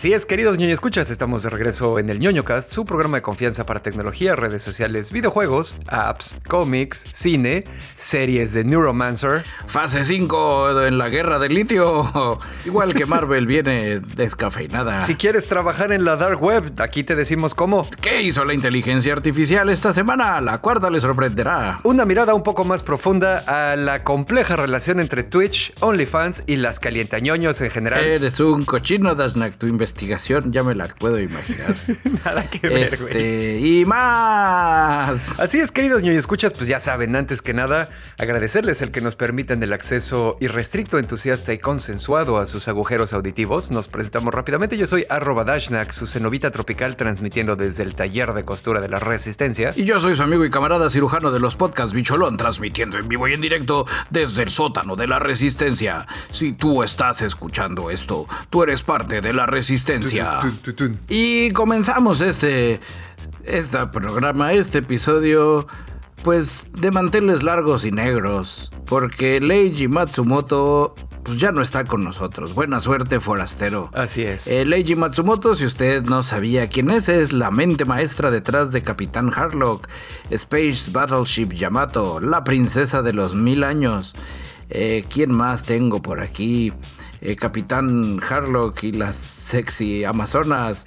Así es, queridos ñoño escuchas, estamos de regreso en el ñoñocast, su programa de confianza para tecnología, redes sociales, videojuegos, apps, cómics, cine, series de Neuromancer. Fase 5 en la guerra del litio. Igual que Marvel viene descafeinada. Si quieres trabajar en la dark web, aquí te decimos cómo. ¿Qué hizo la inteligencia artificial esta semana? La cuarta le sorprenderá. Una mirada un poco más profunda a la compleja relación entre Twitch, OnlyFans y las calientañoños en general. Eres un cochino, Dashnak. Tu investigación ya me la puedo imaginar. Nada que ver, güey. Este, y más. Así es, queridos ñoño escuchas, pues ya saben, antes que nada, agradecerles el que nos permitan el acceso irrestricto, entusiasta y consensuado a sus agujeros auditivos. Nos presentamos rápidamente. Yo soy arroba Dashnak, su cenovita tropical, transmitiendo desde el taller de costura de la Resistencia. Y yo soy su amigo y camarada cirujano de los podcasts Bicholón, transmitiendo en vivo y en directo desde el sótano de la Resistencia. Si tú estás escuchando esto, tú eres parte de la Resistencia. Y comenzamos este, este programa, este episodio, pues de manteles largos y negros, porque Leiji Matsumoto pues ya no está con nosotros. Buena suerte, forastero. Así es. Eh, Leiji Matsumoto, si usted no sabía quién es, es la mente maestra detrás de Capitán Harlock, Space Battleship Yamato, la princesa de los mil años. Eh, ¿Quién más tengo por aquí? Eh, Capitán Harlock y las sexy Amazonas.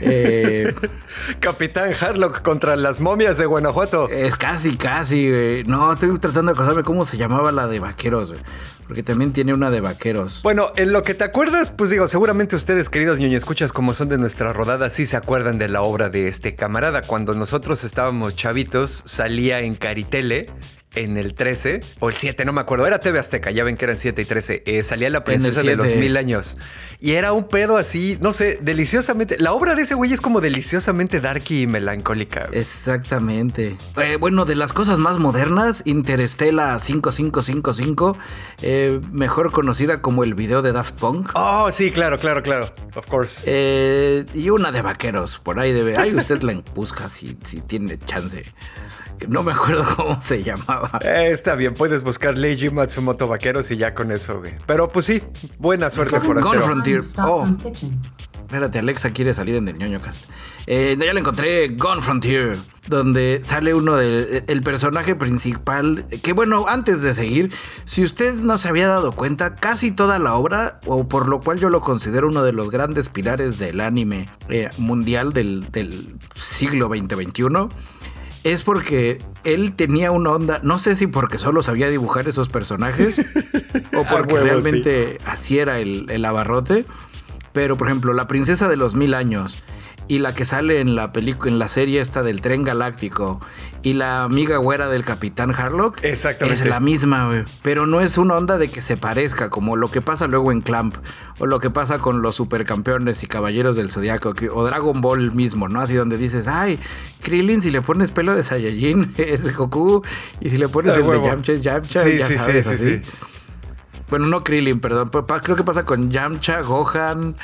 Eh, Capitán Harlock contra las momias de Guanajuato. es casi, casi, güey. No, estoy tratando de acordarme cómo se llamaba la de vaqueros, güey. Porque también tiene una de vaqueros. Bueno, en lo que te acuerdas, pues digo, seguramente ustedes, queridos ñoño escuchas, como son de nuestra rodada, sí se acuerdan de la obra de este camarada. Cuando nosotros estábamos chavitos, salía en Caritele. En el 13 o el 7, no me acuerdo, era TV Azteca, ya ven que eran 7 y 13. eh, salía la princesa de los 7. mil años. Y era un pedo así, no sé, deliciosamente. La obra de ese güey es como deliciosamente darky y melancólica. Exactamente. Eh, bueno, de las cosas más modernas, Interestela 5555, eh, mejor conocida como el video de Daft Punk. Oh, sí, claro, claro, claro. Of course. Eh, y una de vaqueros, por ahí debe. Ahí usted la busca si, si tiene chance. No me acuerdo cómo se llamaba. Eh, está bien, puedes buscar Leiji Matsumoto Vaqueros y ya con eso, güey. Pero pues sí, buena suerte, Gone forastero. Frontier. Oh. Espérate, Alexa quiere salir en el ñoño cast. Eh, ya la encontré, Gone Frontier, donde sale uno del el personaje principal. Que bueno, antes de seguir, si usted no se había dado cuenta, casi toda la obra, o por lo cual yo lo considero uno de los grandes pilares del anime eh, mundial del, del siglo XX-XXI, es porque él tenía una onda, no sé si porque solo sabía dibujar esos personajes, o porque huevo, realmente así era el, el abarrote. Pero, por ejemplo, la princesa de los mil años y la que sale en la película, en la serie esta del tren galáctico y la amiga güera del capitán Harlock Exactamente. es la misma, güey. Pero no es una onda de que se parezca, como lo que pasa luego en Clamp o lo que pasa con los supercampeones y caballeros del zodiaco o Dragon Ball mismo, ¿no? Así donde dices, ay, Krillin, si le pones pelo de Saiyajin es Goku y si le pones Ah, el de. Yamcha es Yamcha, Sí, ya sí, sí, sabes, sí, así. sí. Bueno, no Krillin, perdón. Creo que pasa con Yamcha, Gohan,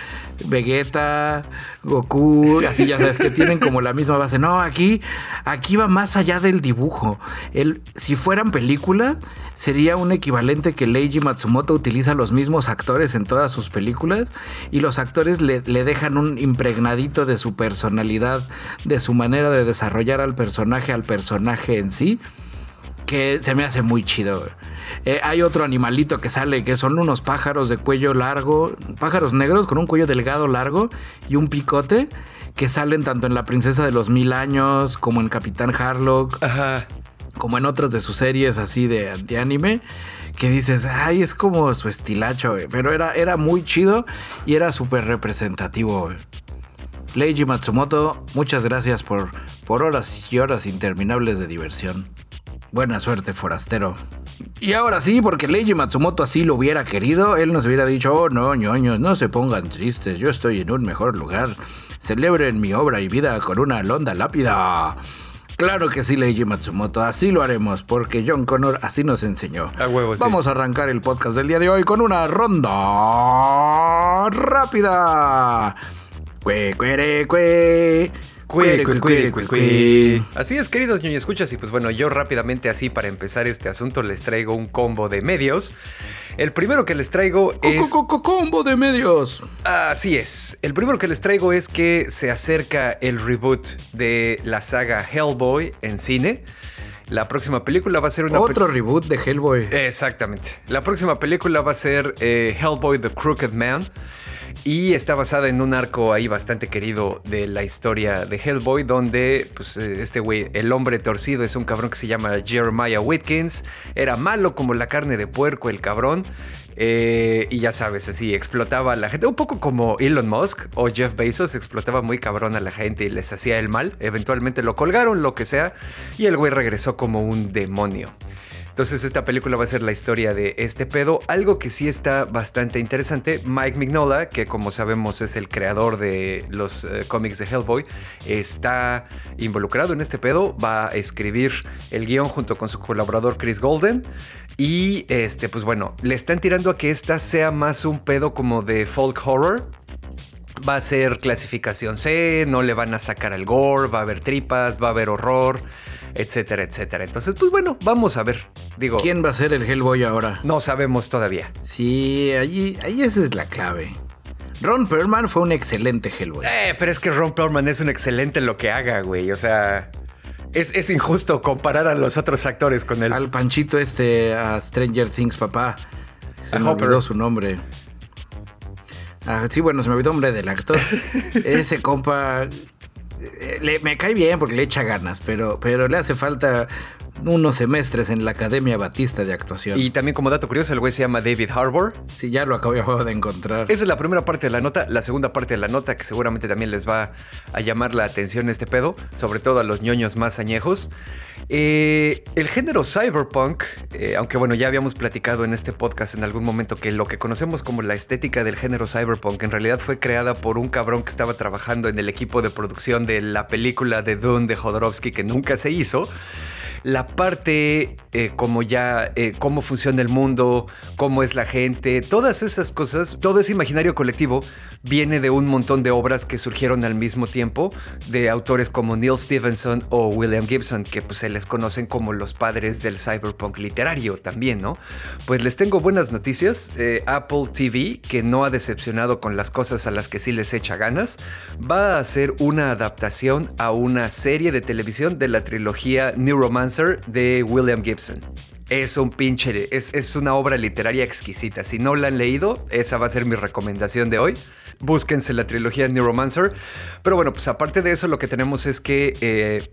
Vegeta, Goku, así ya sabes que tienen como la misma base. No, aquí, aquí va más allá del dibujo. El, si fueran película, sería un equivalente que Leiji Matsumoto utiliza los mismos actores en todas sus películas y los actores le, le dejan un impregnadito de su personalidad, de su manera de desarrollar al personaje, al personaje en sí que se me hace muy chido. Eh, hay otro animalito que sale que son unos pájaros de cuello largo, pájaros negros con un cuello delgado largo y un picote que salen tanto en La Princesa de los Mil Años como en Capitán Harlock, Ajá. como en otras de sus series así de, de anime. Que dices, ay, es como su estilacho. Pero era, era muy chido y era súper representativo. Leiji Matsumoto, muchas gracias por, por horas y horas interminables de diversión. Buena suerte, forastero. Y ahora sí, porque Leiji Matsumoto así lo hubiera querido, él nos hubiera dicho, oh no, ñoños, no se pongan tristes, yo estoy en un mejor lugar. Celebren mi obra y vida con una londa lápida. Claro que sí, Leiji Matsumoto, así lo haremos, porque John Connor así nos enseñó. A huevo, sí. Vamos a arrancar el podcast del día de hoy con una ronda rápida. Cue, cuere, cue. Así es, queridos ñoño escuchas, y pues bueno, yo rápidamente así para empezar este asunto les traigo un combo de medios. El primero que les traigo es... ¡Combo de medios! Así es. El primero que les traigo es que se acerca el reboot de la saga Hellboy en cine. La próxima película va a ser una... Otro reboot de Hellboy. Exactamente. La próxima película va a ser eh, Hellboy The Crooked Man. Y está basada en un arco ahí bastante querido de la historia de Hellboy, donde pues, eh, este güey, el hombre torcido, es un cabrón que se llama Jeremiah Whitkins. Era malo como la carne de puerco, el cabrón. Eh, y ya sabes, así explotaba a la gente, un poco como Elon Musk o Jeff Bezos, explotaba muy cabrón a la gente y les hacía el mal. Eventualmente lo colgaron, lo que sea, y el güey regresó como un demonio. Entonces esta película va a ser la historia de este pedo. Algo que sí está bastante interesante, Mike Mignola, que como sabemos es el creador de los eh, cómics de Hellboy, está involucrado en este pedo, va a escribir el guion junto con su colaborador Chris Golden. Y este, pues bueno, le están tirando a que esta sea más un pedo como de folk horror, va a ser clasificación C, no le van a sacar el gore, va a haber tripas, va a haber horror etcétera, etcétera. Entonces, pues bueno, vamos a ver. Digo, ¿quién va a ser el Hellboy ahora? No sabemos todavía. Sí, allí, ahí esa es la clave. Ron Perlman fue un excelente Hellboy. Eh, pero es que Ron Perlman es un excelente en lo que haga, güey. O sea, es, injusto comparar a los otros actores con él. Al Panchito este, a Stranger Things, papá. Se me olvidó su nombre. Ah, sí, bueno, se me olvidó el nombre del actor. Ese compa me cae bien porque le echa ganas, pero, pero le hace falta unos semestres en la Academia Batista de Actuación. Y también como dato curioso, el güey se llama David Harbour. Sí, ya lo acabo de encontrar. Esa es la primera parte de la nota. La segunda parte de la nota, que seguramente también les va a llamar la atención este pedo, sobre todo a los ñoños más añejos. Eh, el género cyberpunk, eh, aunque bueno, ya habíamos platicado en este podcast en algún momento que lo que conocemos como la estética del género cyberpunk en realidad fue creada por un cabrón que estaba trabajando en el equipo de producción de la película de Dune de Jodorowsky que nunca se hizo la parte eh, como ya, eh, cómo funciona el mundo, cómo es la gente, todas esas cosas, todo ese imaginario colectivo viene de un montón de obras que surgieron al mismo tiempo de autores como Neil Stevenson o William Gibson, que pues se les conocen como los padres del cyberpunk literario también, ¿no? Pues les tengo buenas noticias. Eh, Apple TV, que no ha decepcionado con las cosas a las que sí les echa ganas, va a hacer una adaptación a una serie de televisión de la trilogía Neuromancer de William Gibson es un pinche, es, es, una obra literaria exquisita. Si no la han leído, esa va a ser mi recomendación de hoy búsquense la trilogía Neuromancer. Pero bueno, pues aparte de eso, lo que tenemos es que eh,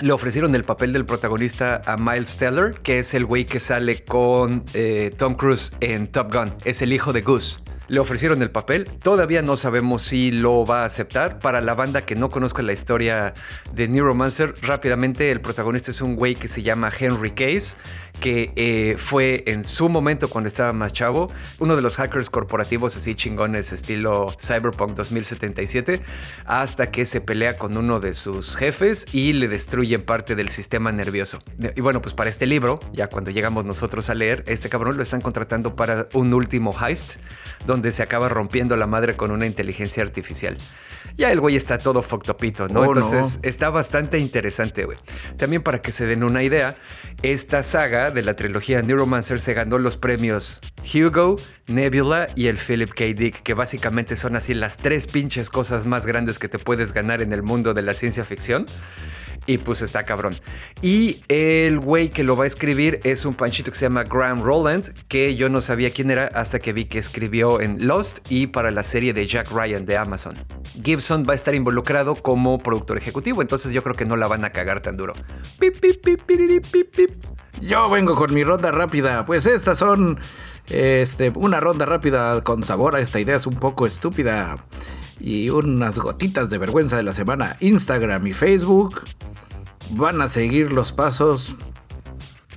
le ofrecieron el papel del protagonista a Miles Teller, que es el güey que sale con eh, Tom Cruise en Top Gun. Es el hijo de Goose. Le ofrecieron el papel, todavía no sabemos si lo va a aceptar. Para la banda que no conozca la historia de Neuromancer, rápidamente el protagonista es un güey que se llama Henry Case, que eh, fue en su momento cuando estaba más chavo, uno de los hackers corporativos así chingones estilo Cyberpunk 2077, hasta que se pelea con uno de sus jefes y le destruyen parte del sistema nervioso. Y bueno, pues para este libro, ya cuando llegamos nosotros a leer, este cabrón lo están contratando para un último heist, donde se acaba rompiendo la madre con una inteligencia artificial. Ya el güey está todo foctopito, ¿no? Oh, Entonces está bastante interesante, güey. También para que se den una idea, esta saga de la trilogía Neuromancer se ganó los premios Hugo, Nebula y el Philip K. Dick, que básicamente son así las tres pinches cosas más grandes que te puedes ganar en el mundo de la ciencia ficción. Y pues está cabrón. Y el güey que lo va a escribir es un panchito que se llama Graham Roland, que yo no sabía quién era hasta que vi que escribió en Lost y para la serie de Jack Ryan de Amazon. Gibson va a estar involucrado como productor ejecutivo, entonces yo creo que no la van a cagar tan duro. Yo vengo con mi ronda rápida, pues estas son este, una ronda rápida con sabor a esta idea es un poco estúpida y unas gotitas de vergüenza de la semana. Instagram y Facebook van a seguir los pasos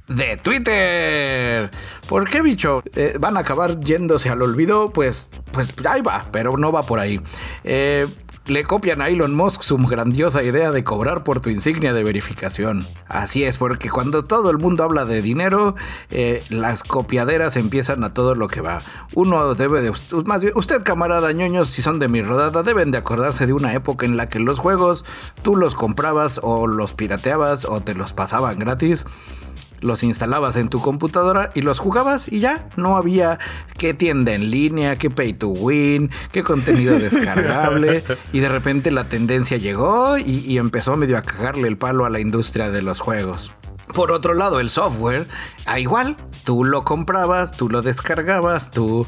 de Twitter. ¿Por qué, bicho? Eh, ¿Van a acabar yéndose al olvido? Pues, pues ahí va, pero no va por ahí. Eh, le copian a Elon Musk su grandiosa idea de cobrar por tu insignia de verificación. Así es, porque cuando todo el mundo habla de dinero, eh, las copiaderas empiezan a todo lo que va. Uno debe de... Más usted camarada ñoños, si son de mi rodada, deben de acordarse de una época en la que los juegos tú los comprabas o los pirateabas o te los pasaban gratis los instalabas en tu computadora y los jugabas y ya no había qué tienda en línea, qué pay to win, qué contenido descargable y de repente la tendencia llegó y, empezó medio a cagarle el palo a la industria de los juegos. Por otro lado, el software, a igual, tú lo comprabas, tú lo descargabas, tú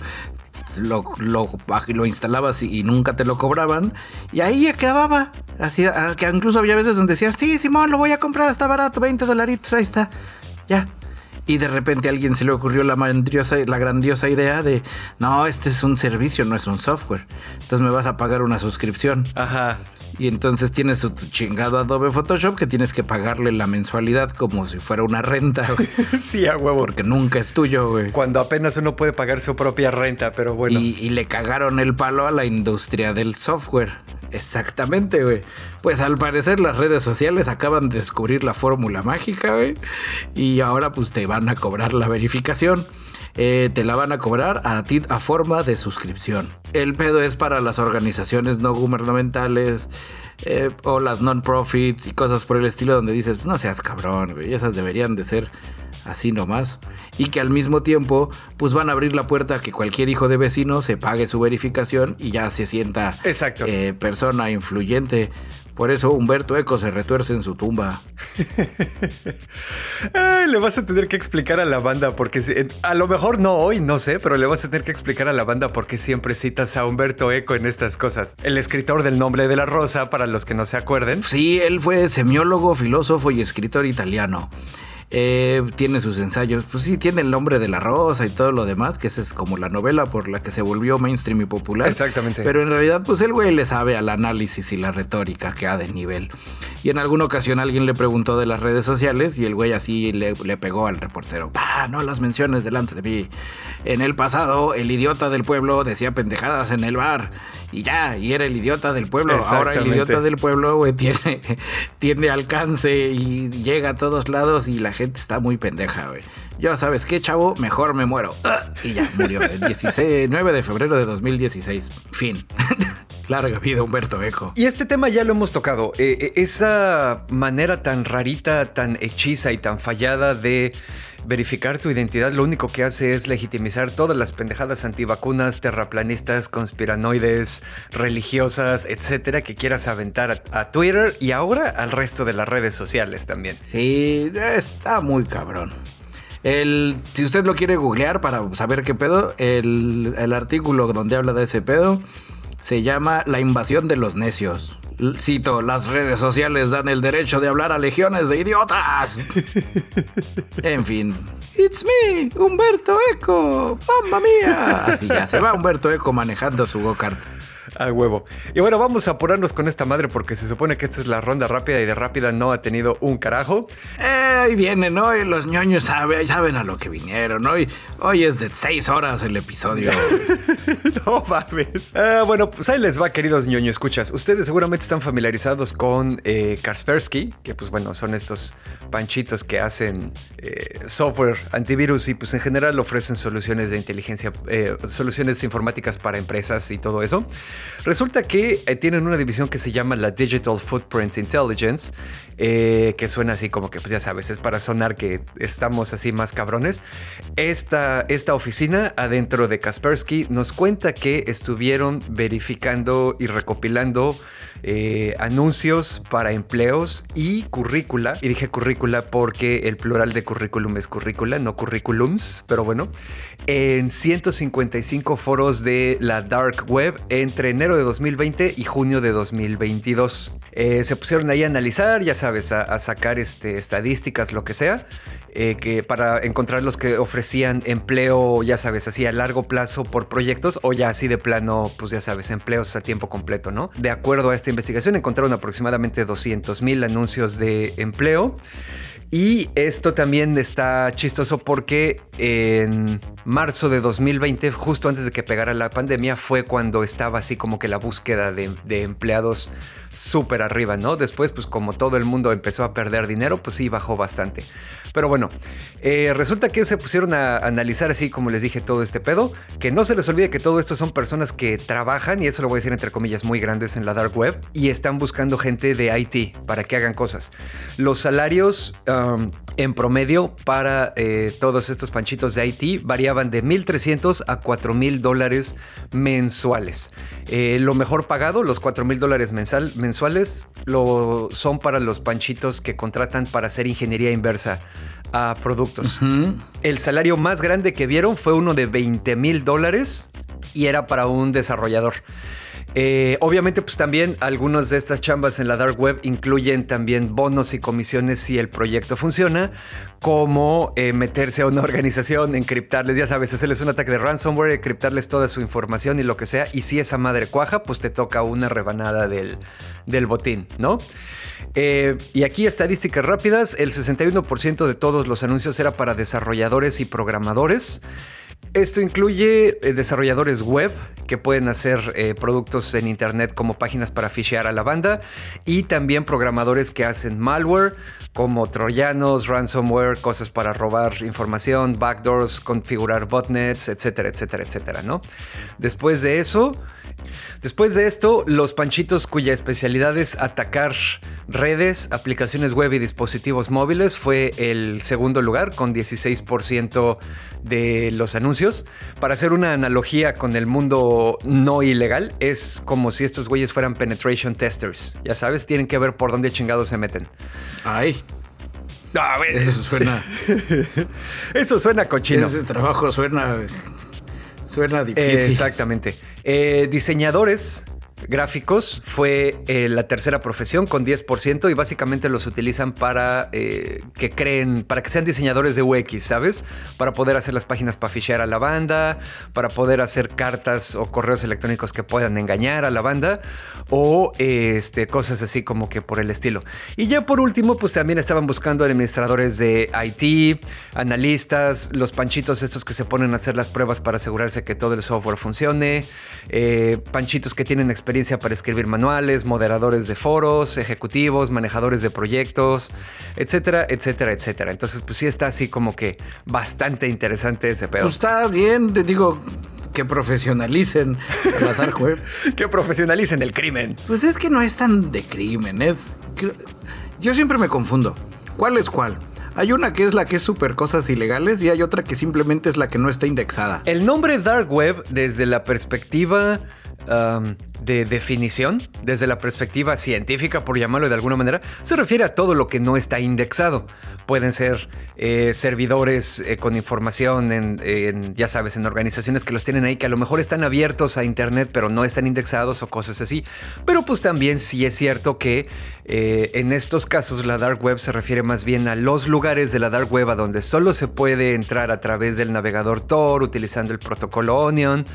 lo, lo, instalabas y, nunca te lo cobraban. Y ahí quedaba. Así, que incluso había veces donde decías, sí, Simón, lo voy a comprar, está barato, 20 dolaritos, ahí está ya. Y de repente a alguien se le ocurrió la, la grandiosa idea de, no, este es un servicio, no es un software. Entonces me vas a pagar una suscripción. Ajá. Y entonces tienes tu chingado Adobe Photoshop que tienes que pagarle la mensualidad como si fuera una renta. sí, a huevo. Porque nunca es tuyo, güey. Cuando apenas uno puede pagar su propia renta, pero bueno. y le cagaron el palo a la industria del software. Exactamente, güey. Pues al parecer las redes sociales acaban de descubrir la fórmula mágica, güey. Y ahora pues te van a cobrar la verificación. Eh, te la van a cobrar a ti a forma de suscripción. El pedo es para las organizaciones no gubernamentales eh, o las non-profits y cosas por el estilo donde dices, no seas cabrón, güey. Esas deberían de ser así nomás. Y que al mismo tiempo, pues van a abrir la puerta a que cualquier hijo de vecino se pague su verificación y ya se sienta Exacto. Eh, persona influyente. Por eso Humberto Eco se retuerce en su tumba. le vas a tener que explicar a la banda porque a lo mejor no hoy, no sé, pero le vas a tener que explicar a la banda por qué siempre citas a Humberto Eco en estas cosas. El escritor del nombre de la rosa, para los que no se acuerden. Sí, él fue semiólogo, filósofo y escritor italiano. Eh, tiene sus ensayos, pues sí, tiene el nombre de la rosa y todo lo demás, que esa es como la novela por la que se volvió mainstream y popular. Exactamente. Pero en realidad, pues el güey le sabe al análisis y la retórica que ha de nivel. Y en alguna ocasión alguien le preguntó de las redes sociales y el güey así le, pegó al reportero. ¡Pah! No las menciones delante de mí. En el pasado, el idiota del pueblo decía pendejadas en el bar y ya, y era el idiota del pueblo. Ahora el idiota del pueblo, güey, tiene, tiene alcance y llega a todos lados y la gente está muy pendeja, güey. Ya sabes qué, chavo, mejor me muero. Ah, y ya, murió el 16, 9 de febrero de 2016. Fin. Larga vida, Humberto Eco. Y este tema ya lo hemos tocado. Eh, eh, esa manera tan rarita, tan hechiza y tan fallada de verificar tu identidad lo único que hace es legitimizar todas las pendejadas antivacunas, terraplanistas, conspiranoides, religiosas, etcétera, que quieras aventar a, Twitter y ahora al resto de las redes sociales también. Sí, está muy cabrón. El, si usted lo quiere googlear para saber qué pedo, el, el artículo donde habla de ese pedo se llama La invasión de los necios. Cito, las redes sociales dan el derecho de hablar a legiones de idiotas. en fin. It's me, Humberto Eco. Mamma mía. Así ya se va Humberto Eco manejando su go-kart. A huevo. Y bueno, vamos a apurarnos con esta madre porque se supone que esta es la ronda rápida y de rápida no ha tenido un carajo. Eh, ahí viene, ¿no? Y los ñoños saben, saben a lo que vinieron, ¿no? Y hoy es de seis horas el episodio. no mames. Ah, bueno, pues ahí les va, queridos ñoños. Escuchas, ustedes seguramente están familiarizados con eh, Kaspersky, que pues bueno, son estos panchitos que hacen eh, software antivirus y pues en general ofrecen soluciones de inteligencia, eh, soluciones informáticas para empresas y todo eso. Resulta que eh, tienen una división que se llama la Digital Footprint Intelligence, eh, que suena así como que, pues ya sabes, es para sonar que estamos así más cabrones. Esta, esta oficina adentro de Kaspersky nos cuenta que estuvieron verificando y recopilando eh, anuncios para empleos y currícula. Y dije currícula porque el plural de currículum es currícula, no currículums, pero bueno. En 155 foros de la Dark Web entre enero de 2020 y junio de 2022. Eh, se pusieron ahí a analizar, ya sabes, a, sacar este, estadísticas, lo que sea. Eh, que para encontrar los que ofrecían empleo, ya sabes, así a largo plazo por proyectos o ya así de plano, pues ya sabes, empleos a tiempo completo, ¿no? De acuerdo a esta investigación, encontraron aproximadamente 200 mil anuncios de empleo Y esto también está chistoso porque en marzo de 2020, justo antes de que pegara la pandemia, fue cuando estaba así como que la búsqueda de, empleados súper arriba, ¿no? Después, pues como todo el mundo empezó a perder dinero, pues sí, bajó bastante. Pero bueno, eh, resulta que se pusieron a analizar así, como les dije, todo este pedo. Que no se les olvide que todo esto son personas que trabajan, y eso lo voy a decir entre comillas, muy grandes en la dark web, y están buscando gente de IT para que hagan cosas. Los salarios um, en promedio para eh, todos estos panchitos de IT variaban de 1.300 a 4.000 dólares mensuales. Eh, lo mejor pagado, los 4.000 dólares mensuales, lo son para los panchitos que contratan para hacer ingeniería inversa a productos. El salario más grande que vieron fue uno de 20 mil dólares y era para un desarrollador. Eh, obviamente, pues también algunas de estas chambas en la dark web incluyen también bonos y comisiones si el proyecto funciona, como eh, meterse a una organización, encriptarles, ya sabes, hacerles un ataque de ransomware, encriptarles toda su información y lo que sea. Y si esa madre cuaja, pues te toca una rebanada del, del botín, ¿no? Eh, y aquí estadísticas rápidas, el 61% de todos los anuncios era para desarrolladores y programadores. Esto incluye eh, desarrolladores web que pueden hacer eh, productos en internet como páginas para fishear a la banda y también programadores que hacen malware como troyanos, ransomware, cosas para robar información, backdoors, configurar botnets, etcétera, etcétera, etcétera, ¿no? Después de eso, Después de esto, los panchitos cuya especialidad es atacar redes, aplicaciones web y dispositivos móviles fue el segundo lugar con 16% de los anuncios. Para hacer una analogía con el mundo no ilegal, es como si estos güeyes fueran penetration testers. Ya sabes, tienen que ver por dónde chingados se meten. Ay. Eso suena. Eso suena cochino. Ese trabajo suena. Suena difícil. exactamente. Eh, diseñadores gráficos fue eh, la tercera profesión con 10% y básicamente los utilizan para eh, que creen, para que sean diseñadores de UX, ¿sabes? Para poder hacer las páginas para fichear a la banda, para poder hacer cartas o correos electrónicos que puedan engañar a la banda o este, cosas así como que por el estilo. Y ya por último, pues también estaban buscando administradores de IT, analistas, los panchitos estos que se ponen a hacer las pruebas para asegurarse que todo el software funcione, eh, panchitos que tienen experiencia experiencia para escribir manuales, moderadores de foros, ejecutivos, manejadores de proyectos, etcétera, etcétera, etcétera. Entonces, pues sí está así como que bastante interesante ese pedo. Pues está bien, te digo, que profesionalicen la dark web. que profesionalicen el crimen. Pues es que no es tan de crimen, es... Yo siempre me confundo. ¿Cuál es cuál? Hay una que es la que es super cosas ilegales y hay otra que simplemente es la que no está indexada. El nombre dark web desde la perspectiva de definición, desde la perspectiva científica, por llamarlo de alguna manera, se refiere a todo lo que no está indexado. Pueden ser eh, servidores eh, con información en, ya sabes, en organizaciones que los tienen ahí, que a lo mejor están abiertos a Internet, pero no están indexados o cosas así. Pero pues también sí es cierto que eh, en estos casos la dark web se refiere más bien a los lugares de la dark web a donde solo se puede entrar a través del navegador Tor utilizando el protocolo Onion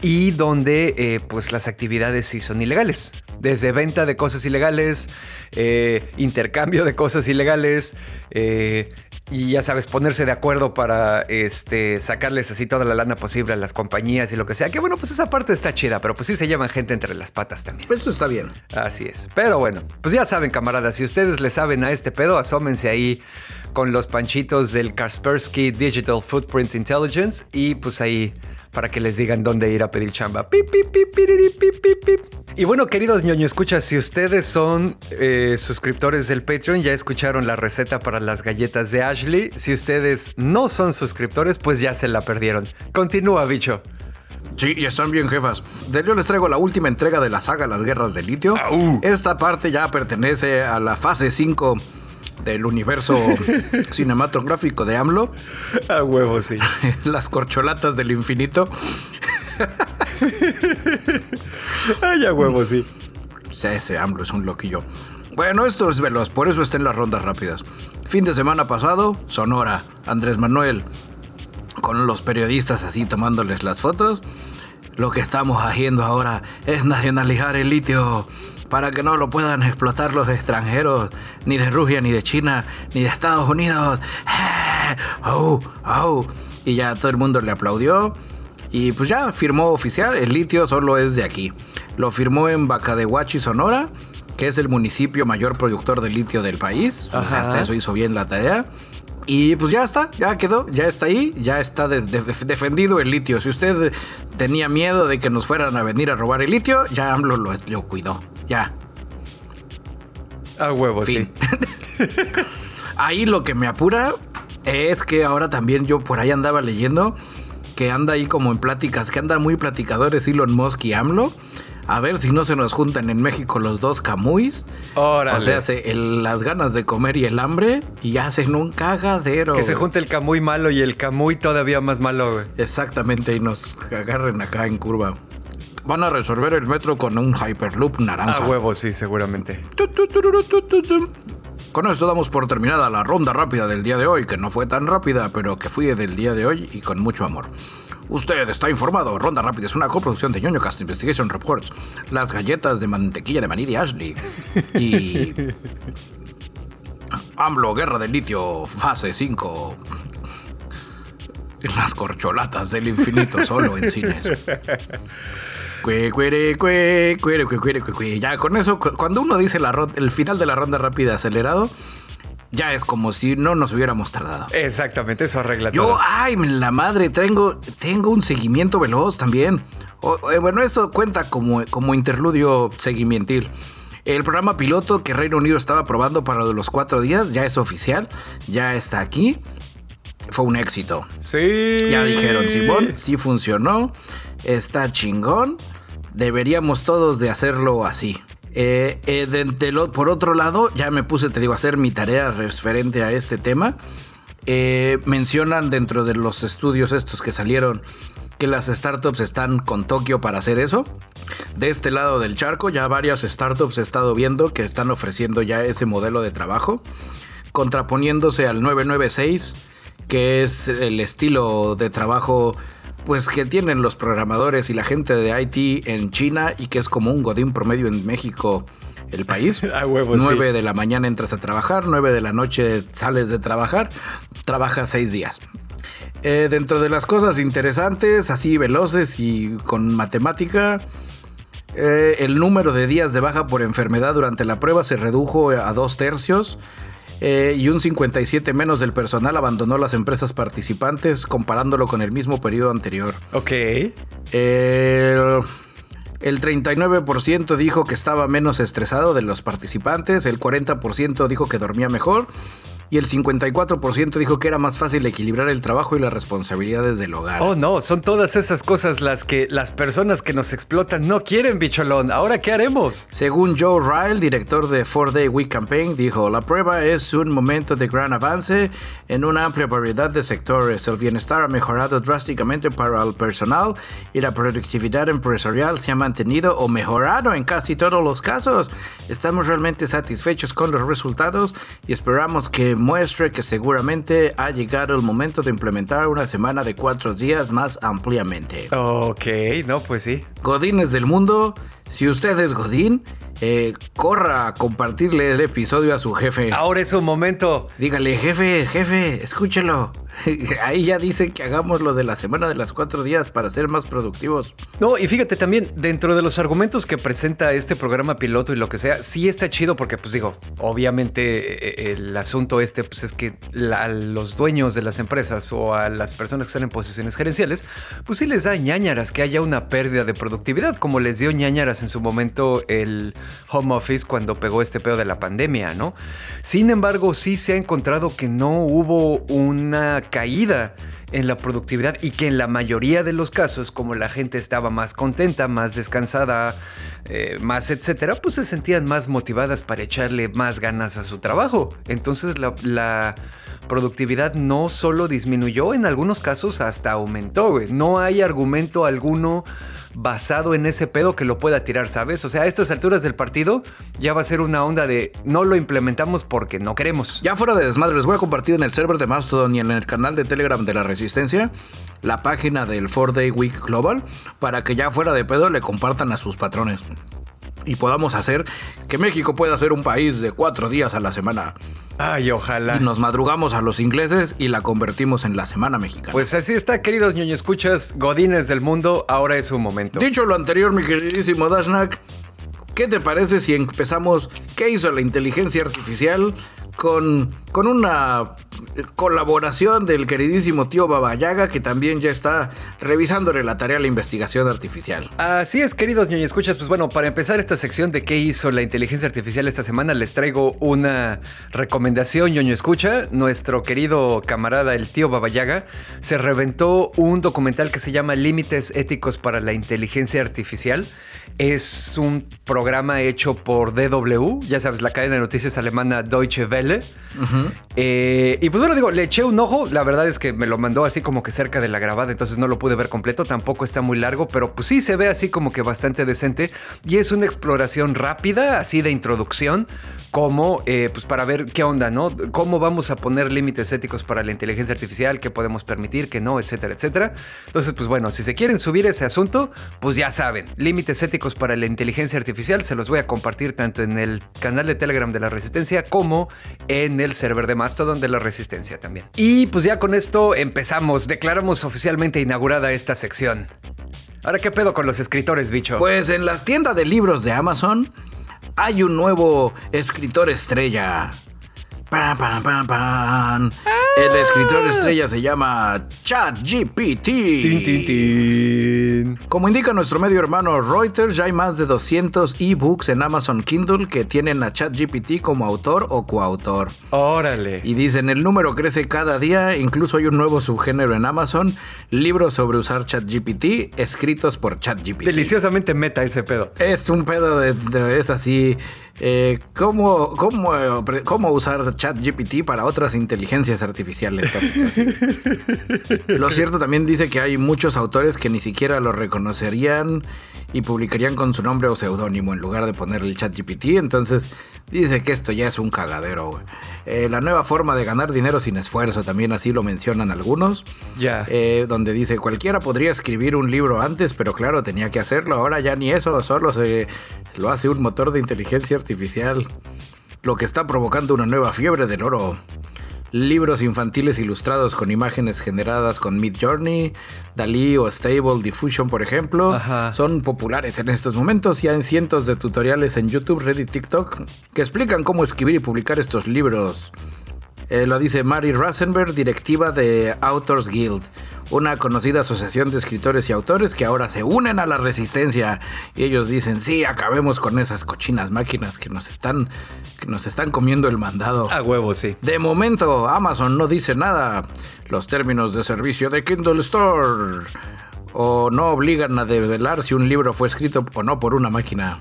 y donde pues las actividades sí son ilegales. Desde venta de cosas ilegales, eh, intercambio de cosas ilegales, eh, y ya sabes, ponerse de acuerdo para este, sacarles así toda la lana posible a las compañías y lo que sea. Que bueno, pues esa parte está chida, pero pues sí se llevan gente entre las patas también. Eso está bien. Así es. Pero bueno, pues ya saben, camaradas, si ustedes le saben a este pedo, asómense ahí con los panchitos del Kaspersky Digital Footprint Intelligence y pues ahí para que les digan dónde ir a pedir chamba. y bueno, queridos ñoño, escucha, si ustedes son eh, suscriptores del Patreon, ya escucharon la receta para las galletas de Ashley. Si ustedes no son suscriptores, pues ya se la perdieron. Continúa, bicho. Sí, y están bien, jefas. De yo les traigo la última entrega de la saga Las Guerras del Litio. Esta parte ya pertenece a la fase 5 del universo cinematográfico de AMLO. A huevo, sí. Las corcholatas del infinito. Ay, a huevo, sí. Ese AMLO es un loquillo. Bueno, esto es veloz, por eso está en las rondas rápidas. Fin de semana pasado, Sonora, Andrés Manuel, con los periodistas así tomándoles las fotos. Lo que estamos haciendo ahora es nacionalizar el litio para que no lo puedan explotar los extranjeros, ni de Rusia, ni de China, ni de Estados Unidos. ¡Oh! ¡Oh! Y ya todo el mundo le aplaudió. Y pues ya firmó oficial, el litio solo es de aquí. Lo firmó en Bacadehuachi, Sonora, que es el municipio mayor productor de litio del país. Hasta eso hizo bien la tarea. Y pues ya está, ya quedó, ya está ahí, ya está defendido el litio. Si usted tenía miedo de que nos fueran a venir a robar el litio, ya AMLO lo, lo cuidó, ya. A huevo, sí. ahí lo que me apura es que ahora también yo por ahí andaba leyendo que anda ahí como en pláticas, que andan muy platicadores Elon Musk y AMLO a ver si no se nos juntan en México los dos camuis. O sea, las ganas de comer y el hambre y hacen un cagadero. Que se junte el camuy malo y el camuy todavía más malo, güey. Exactamente, y nos agarren acá en curva. Van a resolver el metro con un Hyperloop naranja. A huevo, sí, seguramente. Con esto damos por terminada la ronda rápida del día de hoy, que no fue tan rápida, pero que fui del día de hoy y con mucho amor. Usted está informado. Ronda Rápida es una coproducción de ñoño Cast Investigation Reports. Las galletas de mantequilla de maní de Ashley. Y. AMLO, Guerra del Litio, fase 5. Las corcholatas del infinito solo en cines. Ya con eso, cuando uno dice la el final de la ronda rápida acelerado, ya es como si no nos hubiéramos tardado. Exactamente, eso arregla Yo, todo. ay, la madre, tengo, tengo un seguimiento veloz también. Eh, bueno, esto cuenta como, como interludio seguimientil. El programa piloto que Reino Unido estaba probando para los cuatro días ya es oficial, ya está aquí. Fue un éxito. Sí. Ya dijeron, Simón, sí funcionó, está chingón. Deberíamos todos de hacerlo así. Eh, eh por otro lado, ya me puse, te digo, a hacer mi tarea referente a este tema. Eh, mencionan dentro de los estudios estos que salieron que las startups están con Tokio para hacer eso. De este lado del charco, ya varias startups he estado viendo que están ofreciendo ya ese modelo de trabajo, contraponiéndose al 996, que es el estilo de trabajo pues que tienen los programadores y la gente de IT en China y que es como un godín promedio en México el país. A huevo, 9 de la mañana entras a trabajar, 9 de la noche sales de trabajar, trabajas 6 días. Eh, dentro de las cosas interesantes, así veloces y con matemática, eh, el número de días de baja por enfermedad durante la prueba se redujo a dos tercios. Eh, y un 57 menos del personal abandonó las empresas participantes comparándolo con el mismo periodo anterior. Ok. el 39% dijo que estaba menos estresado de los participantes, el 40% dijo que dormía mejor y el 54% dijo que era más fácil equilibrar el trabajo y las responsabilidades del hogar. Oh, no, son todas esas cosas las que las personas que nos explotan no quieren, bicholón. ¿Ahora qué haremos? Según Joe Ryle, director de Four Day Week Campaign, dijo, la prueba es un momento de gran avance en una amplia variedad de sectores. El bienestar ha mejorado drásticamente para el personal y la productividad empresarial se ha mantenido o mejorado en casi todos los casos. Estamos realmente satisfechos con los resultados y esperamos que muestre que seguramente ha llegado el momento de implementar una semana de cuatro días más ampliamente. Ok, no, pues sí. Godines del mundo, si usted es Godín, eh, corra a compartirle el episodio a su jefe. Ahora es un momento. Dígale, jefe, jefe, escúchelo. Ahí ya dice que hagamos lo de la semana de las cuatro días para ser más productivos. No, y fíjate también, dentro de los argumentos que presenta este programa piloto y lo que sea, sí está chido porque, pues digo, obviamente eh, el asunto este, pues es que a los dueños de las empresas o a las personas que están en posiciones gerenciales, pues sí les da ñañaras que haya una pérdida de productividad, como les dio ñañaras en su momento el home office cuando pegó este pedo de la pandemia, ¿no? Sin embargo, sí se ha encontrado que no hubo una caída en la productividad y que en la mayoría de los casos, como la gente estaba más contenta, más descansada, eh, más etcétera, pues se sentían más motivadas para echarle más ganas a su trabajo. Entonces la, productividad no solo disminuyó, en algunos casos hasta aumentó. No hay argumento alguno basado en ese pedo que lo pueda tirar, ¿sabes? O sea, a estas alturas del partido ya va a ser una onda de no lo implementamos porque no queremos. Ya fuera de desmadre, les voy a compartir en el server de Mastodon y en el canal de Telegram de la Resistencia la página del 4 Day Week Global para que ya fuera de pedo le compartan a sus patrones. y podamos hacer que México pueda ser un país de cuatro días a la semana. Ay, ojalá. Y nos madrugamos a los ingleses y la convertimos en la semana mexicana. Pues así está, queridos ñoño escuchas, godines del mundo, ahora es su momento. Dicho lo anterior, mi queridísimo Dashnak, ¿qué te parece si empezamos qué hizo la inteligencia artificial con, con una colaboración del queridísimo tío Babayaga, que también ya está revisándole la tarea a la investigación artificial. Así es, queridos ñoño escuchas, pues bueno, para empezar esta sección de qué hizo la inteligencia artificial esta semana, les traigo una recomendación, ñoño escucha. Nuestro querido camarada, el tío Babayaga, se reventó un documental que se llama Límites éticos para la inteligencia artificial. Es un programa hecho por DW, ya sabes, la cadena de noticias alemana Deutsche Welle. Eh, y pues bueno, digo, le eché un ojo. La verdad es que me lo mandó así como que cerca de la grabada, entonces no lo pude ver completo. Tampoco está muy largo, pero pues sí se ve así como que bastante decente. Y es una exploración rápida, así de introducción, como eh, pues para ver qué onda, ¿no? Cómo vamos a poner límites éticos para la inteligencia artificial, qué podemos permitir, qué no, etcétera, etcétera. Entonces, pues bueno, si se quieren subir ese asunto, pues ya saben, límites éticos para la inteligencia artificial se los voy a compartir tanto en el canal de Telegram de la Resistencia como en el server de Mastodon de la Resistencia también. Y pues ya con esto empezamos, declaramos oficialmente inaugurada esta sección. Ahora, ¿qué pedo con los escritores, bicho? Pues en las tiendas de libros de Amazon hay un nuevo escritor estrella. Pam, pam, pam, pam. El escritor estrella se llama ChatGPT. Tin, tin, tin. Como indica nuestro medio hermano Reuters, ya hay más de 200 ebooks en Amazon Kindle que tienen a ChatGPT como autor o coautor. Órale. Y dicen, el número crece cada día, incluso hay un nuevo subgénero en Amazon, libros sobre usar ChatGPT escritos por ChatGPT. Deliciosamente meta ese pedo. Es un pedo de, de- es así. Eh, ¿cómo, cómo, cómo usar ChatGPT para otras inteligencias artificiales? casi, casi. Lo cierto también dice que hay muchos autores que ni siquiera lo reconocerían y publicarían con su nombre o seudónimo en lugar de poner el ChatGPT. Entonces dice que esto ya es un cagadero. Eh, la nueva forma de ganar dinero sin esfuerzo, también así lo mencionan algunos. Ya. Eh, donde dice cualquiera podría escribir un libro antes, pero claro, tenía que hacerlo. Ahora ya ni eso, solo se lo hace un motor de inteligencia artificial. Lo que está provocando una nueva fiebre del oro. Libros infantiles ilustrados con imágenes generadas con Midjourney, Dalí o Stable Diffusion, por ejemplo, Ajá. son populares en estos momentos. Ya hay cientos de tutoriales en YouTube, Reddit, TikTok que explican cómo escribir y publicar estos libros. Eh, lo dice Mary Rasenberg, directiva de Authors Guild, una conocida asociación de escritores y autores que ahora se unen a la resistencia. Y ellos dicen, sí, acabemos con esas cochinas máquinas que nos están, que nos están comiendo el mandado. A huevo, sí. De momento, Amazon no dice nada. Los términos de servicio de Kindle Store o no obligan a develar si un libro fue escrito o no por una máquina.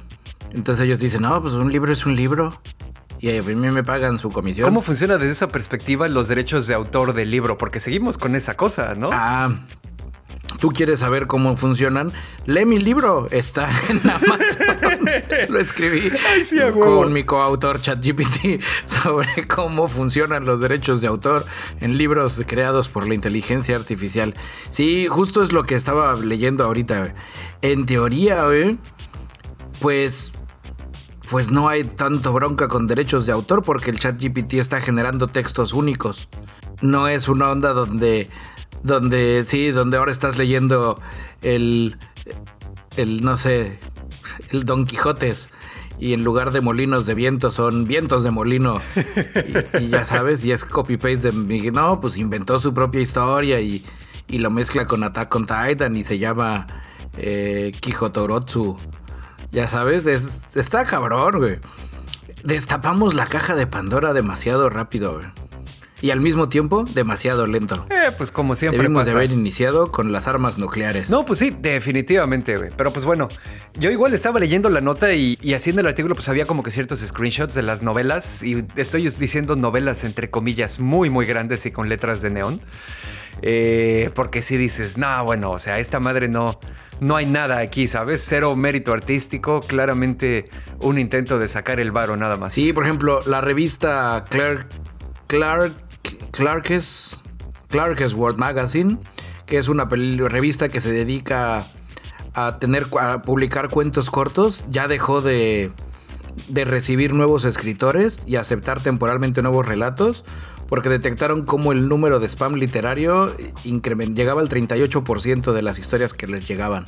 Entonces ellos dicen, no, pues un libro es un libro. Y a mí me pagan su comisión. ¿Cómo funciona desde esa perspectiva los derechos de autor del libro? Porque seguimos con esa cosa, ¿no? Ah, tú quieres saber cómo funcionan. Lee mi libro, está en Amazon. Lo escribí sí, con mi coautor ChatGPT sobre cómo funcionan los derechos de autor en libros creados por la inteligencia artificial. Sí, justo es lo que estaba leyendo ahorita. En teoría, güey, pues pues no hay tanto bronca con derechos de autor porque el ChatGPT está generando textos únicos. No es una onda donde, donde, sí, donde ahora estás leyendo el, el, no sé, el Don Quijotes y en lugar de molinos de viento son vientos de molino. Y, y ya sabes, y es copy-paste de No, pues inventó su propia historia y, y lo mezcla con Attack on Titan y se llama eh, Quijotorotsu. Ya sabes, es- está cabrón, güey. Destapamos la caja de Pandora demasiado rápido, güey. Y al mismo tiempo, demasiado lento. Eh, pues como siempre Debimos de haber iniciado con las armas nucleares. No, pues sí, definitivamente, güey. Pero pues bueno, yo igual estaba leyendo la nota y, y haciendo el artículo, pues había como que ciertos screenshots de las novelas. Y estoy diciendo novelas entre comillas muy, muy grandes y con letras de neón. Eh, porque si dices, no, bueno, o sea, esta madre no, no hay nada aquí, ¿sabes? Cero mérito artístico, claramente un intento de sacar el varo nada más. Sí, por ejemplo, la revista Clark, Clark, Clark's, Clark's World Magazine, que es una revista que se dedica a tener a publicar cuentos cortos, ya dejó de, de recibir nuevos escritores y aceptar temporalmente nuevos relatos, porque detectaron cómo el número de spam literario llegaba al 38% de las historias que les llegaban.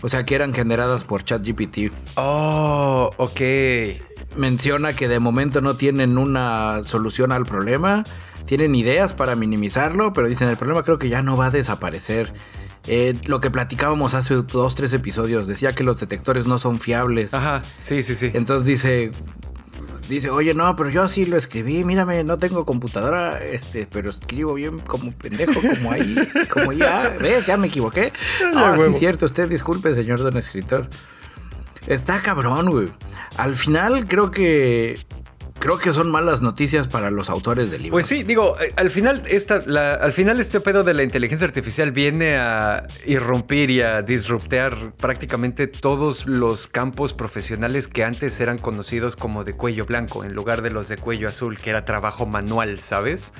O sea, que eran generadas por ChatGPT. Oh, ok. Menciona que de momento no tienen una solución al problema. Tienen ideas para minimizarlo, pero dicen el problema creo que ya no va a desaparecer. Eh, lo que platicábamos hace dos, tres episodios, decía que los detectores no son fiables. Ajá, sí, sí, sí. Entonces dice, dice, oye, no, pero yo sí lo escribí, mírame, no tengo computadora, este, pero escribo bien como pendejo, como ahí, como ya, ¿ves? Ya me equivoqué. Ah, sí, cierto, usted disculpe, señor don escritor. Está cabrón, güey. Al final creo que creo que son malas noticias para los autores del libro. Pues sí, digo, eh, al final, esta, al final este pedo de la inteligencia artificial viene a irrumpir y a disruptear prácticamente todos los campos profesionales que antes eran conocidos como de cuello blanco, en lugar de los de cuello azul, que era trabajo manual, ¿sabes?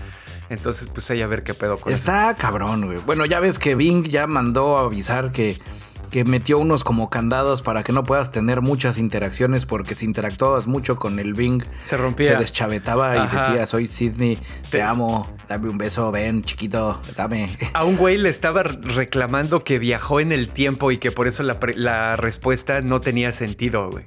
Entonces, pues hay a ver qué pedo con Está cabrón, güey. Bueno, ya ves que Bing ya mandó a avisar que que metió unos como candados para que no puedas tener muchas interacciones porque si interactuabas mucho con el Bing se rompía, se deschavetaba y decía soy Sidney, te, amo, dame un beso, ven chiquito, dame. A un güey le estaba reclamando que viajó en el tiempo y que por eso la, la respuesta no tenía sentido, güey.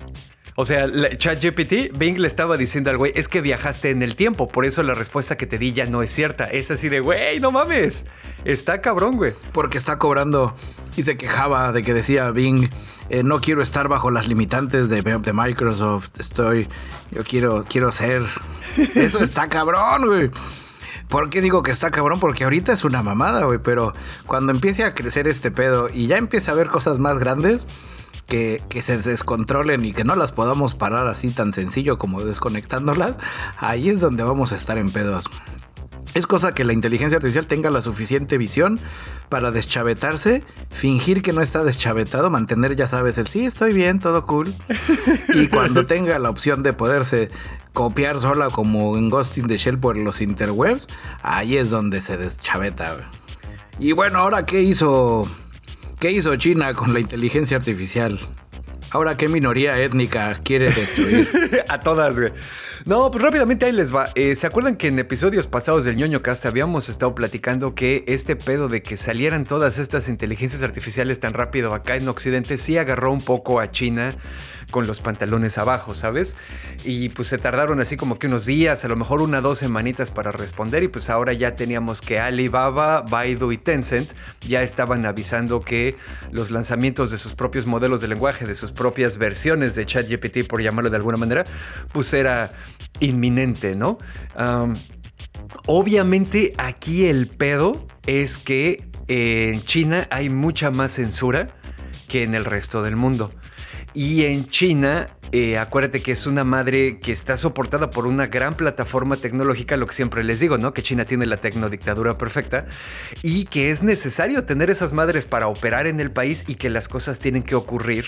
O sea, ChatGPT, Bing le estaba diciendo al güey, es que viajaste en el tiempo, por eso la respuesta que te di ya no es cierta. Es así de, güey, no mames. Está cabrón, güey. Porque está cobrando y se quejaba de que decía Bing, eh, no quiero estar bajo las limitantes de, de, Microsoft, estoy, yo quiero, quiero ser. Eso está cabrón, güey. ¿Por qué digo que está cabrón? Porque ahorita es una mamada, güey, pero cuando empiece a crecer este pedo y ya empiece a ver cosas más grandes, que, se descontrolen y que no las podamos parar así tan sencillo como desconectándolas, ahí es donde vamos a estar en pedos. Es cosa que la inteligencia artificial tenga la suficiente visión para deschavetarse, fingir que no está deschavetado, mantener, ya sabes, el sí, estoy bien, todo cool. Y cuando tenga la opción de poderse copiar sola como en Ghost in the Shell por los interwebs, ahí es donde se deschaveta. Y bueno, ahora qué hizo ¿Qué hizo China con la inteligencia artificial? Ahora, ¿qué minoría étnica quiere destruir? a todas, güey. No, pues rápidamente ahí les va. Eh, ¿Se acuerdan que en episodios pasados del ñoño cast habíamos estado platicando que este pedo de que salieran todas estas inteligencias artificiales tan rápido acá en Occidente sí agarró un poco a China con los pantalones abajo, ¿sabes? Y pues se tardaron así como que unos días, a lo mejor una dos semanitas para responder y pues ahora ya teníamos que Alibaba, Baidu y Tencent ya estaban avisando que los lanzamientos de sus propios modelos de lenguaje, de sus propias versiones de ChatGPT, por llamarlo de alguna manera, pues era inminente, ¿no? obviamente aquí el pedo es que en China hay mucha más censura que en el resto del mundo. Y en China, eh, acuérdate que es una madre que está soportada por una gran plataforma tecnológica, lo que siempre les digo, ¿no? Que China tiene la tecnodictadura perfecta y que es necesario tener esas madres para operar en el país y que las cosas tienen que ocurrir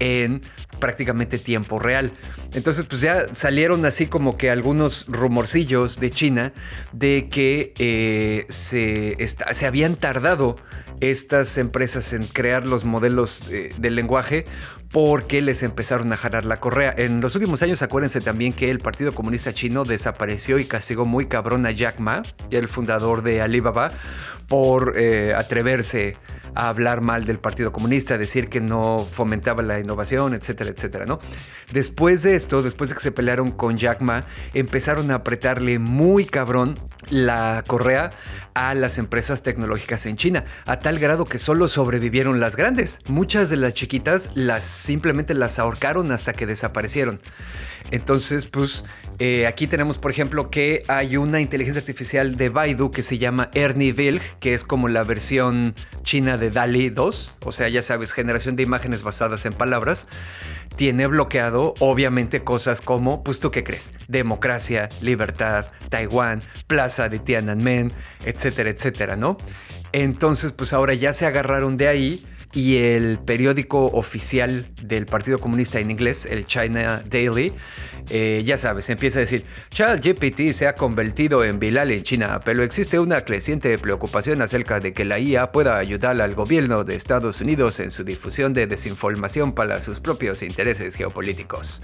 en prácticamente tiempo real. Entonces, pues ya salieron así como que algunos rumorcillos de China de que eh, se, se habían tardado estas empresas en crear los modelos eh, del lenguaje porque les empezaron a jalar la correa. En los últimos años acuérdense también que el Partido Comunista Chino desapareció y castigó muy cabrón a Jack Ma, el fundador de Alibaba, por eh, atreverse a hablar mal del Partido Comunista, decir que no fomentaba la innovación, etcétera, etcétera, ¿no? Después de esto, después de que se pelearon con Jack Ma, empezaron a apretarle muy cabrón la correa a las empresas tecnológicas en China, a tal grado que solo sobrevivieron las grandes. Muchas de las chiquitas las simplemente las ahorcaron hasta que desaparecieron. Entonces, pues eh, aquí tenemos, por ejemplo, que hay una inteligencia artificial de Baidu que se llama Ernie Vilg, que es como la versión china de DALI 2, o sea, ya sabes, generación de imágenes basadas en palabras. Tiene bloqueado, obviamente, cosas como, pues tú qué crees, democracia, libertad, Taiwán, plaza de Tiananmen, etcétera, etcétera, ¿no? Entonces, pues ahora ya se agarraron de ahí y el periódico oficial del Partido Comunista en inglés, el China Daily, eh, ya sabes, empieza a decir, ChatGPT se ha convertido en Bilal en China, pero existe una creciente preocupación acerca de que la IA pueda ayudar al gobierno de Estados Unidos en su difusión de desinformación para sus propios intereses geopolíticos.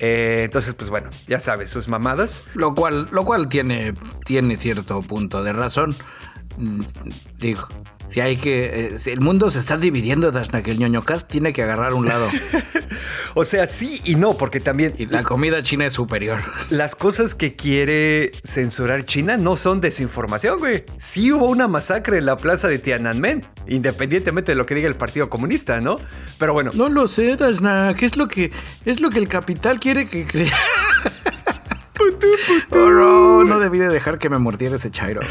Eh, entonces, pues bueno, ya sabes, sus mamadas. Lo cual, lo cual tiene, tiene cierto punto de razón. Mm, Digo, si hay que. eh, si el mundo se está dividiendo, Dashna, que el ñoño cast tiene que agarrar un lado. O sea, sí y no, porque también Y la comida china es superior. las cosas que quiere censurar China no son desinformación, güey. Sí hubo una masacre en la plaza de Tiananmen, independientemente de lo que diga el Partido Comunista, ¿no? Pero bueno, No lo sé, Dashna. ¿Qué es lo que es lo que el capital quiere que crea? No, no debí de dejar que me mordiera ese chairo.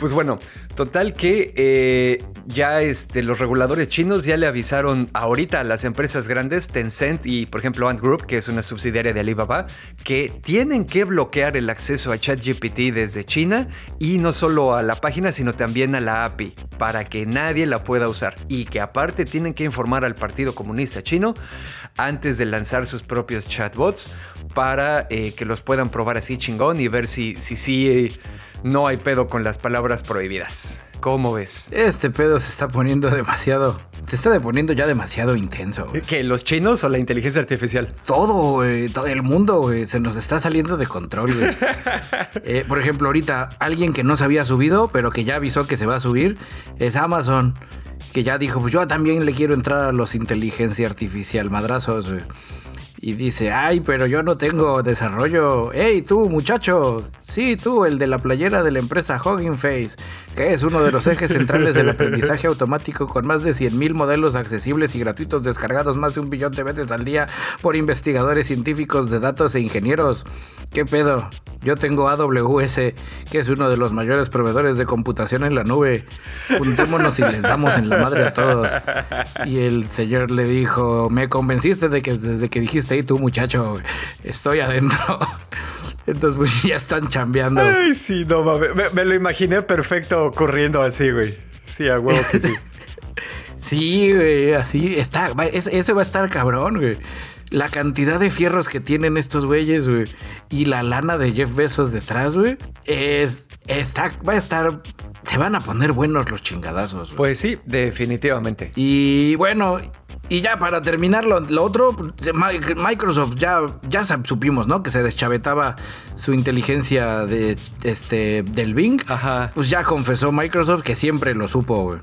Pues bueno, total que eh, ya este, los reguladores chinos ya le avisaron ahorita a las empresas grandes, Tencent y por ejemplo Ant Group, que es una subsidiaria de Alibaba, que tienen que bloquear el acceso a ChatGPT desde China y no solo a la página, sino también a la API, para que nadie la pueda usar. Y que aparte tienen que informar al Partido Comunista Chino antes de lanzar sus propios chatbots para eh, que los puedan probar así chingón y ver si sí si, eh, no hay pedo con las palabras prohibidas. ¿Cómo ves? Este pedo se está poniendo demasiado. Se está poniendo ya demasiado intenso. güey. ¿Que los chinos o la inteligencia artificial? Todo, güey, todo el mundo, güey, se nos está saliendo de control, güey. Eh, por ejemplo, ahorita alguien que no se había subido, pero que ya avisó que se va a subir, es Amazon, que ya dijo, pues yo también le quiero entrar a los inteligencia artificial madrazos, güey. Y dice, ay, pero yo no tengo desarrollo. Hey, tú, muchacho. Sí, tú, el de la playera de la empresa Hugging Face, que es uno de los ejes centrales del aprendizaje automático con más de 100.000 modelos accesibles y gratuitos descargados más de un billón de veces al día por investigadores científicos de datos e ingenieros. ¿Qué pedo? Yo tengo AWS, que es uno de los mayores proveedores de computación en la nube. Juntémonos y les damos en la madre a todos. Y el señor le dijo, me convenciste de que desde que dijiste, y tú muchacho, estoy adentro. Entonces pues ya están chambeando. Ay, sí, no mames. Me, me lo imaginé perfecto ocurriendo así, güey. Sí, a huevo que sí. Sí, güey, así está. es- ese va a estar cabrón, güey. La cantidad de fierros que tienen estos güeyes, güey, y la lana de Jeff Bezos detrás, güey, es, está, va a estar, se van a poner buenos los chingadazos. Pues sí, definitivamente. Y bueno, y ya para terminar lo, lo otro, Mi- Microsoft ya, ya supimos, ¿no? Que se deschavetaba su inteligencia de este del Bing. Ajá. Pues ya confesó Microsoft que siempre lo supo, güey.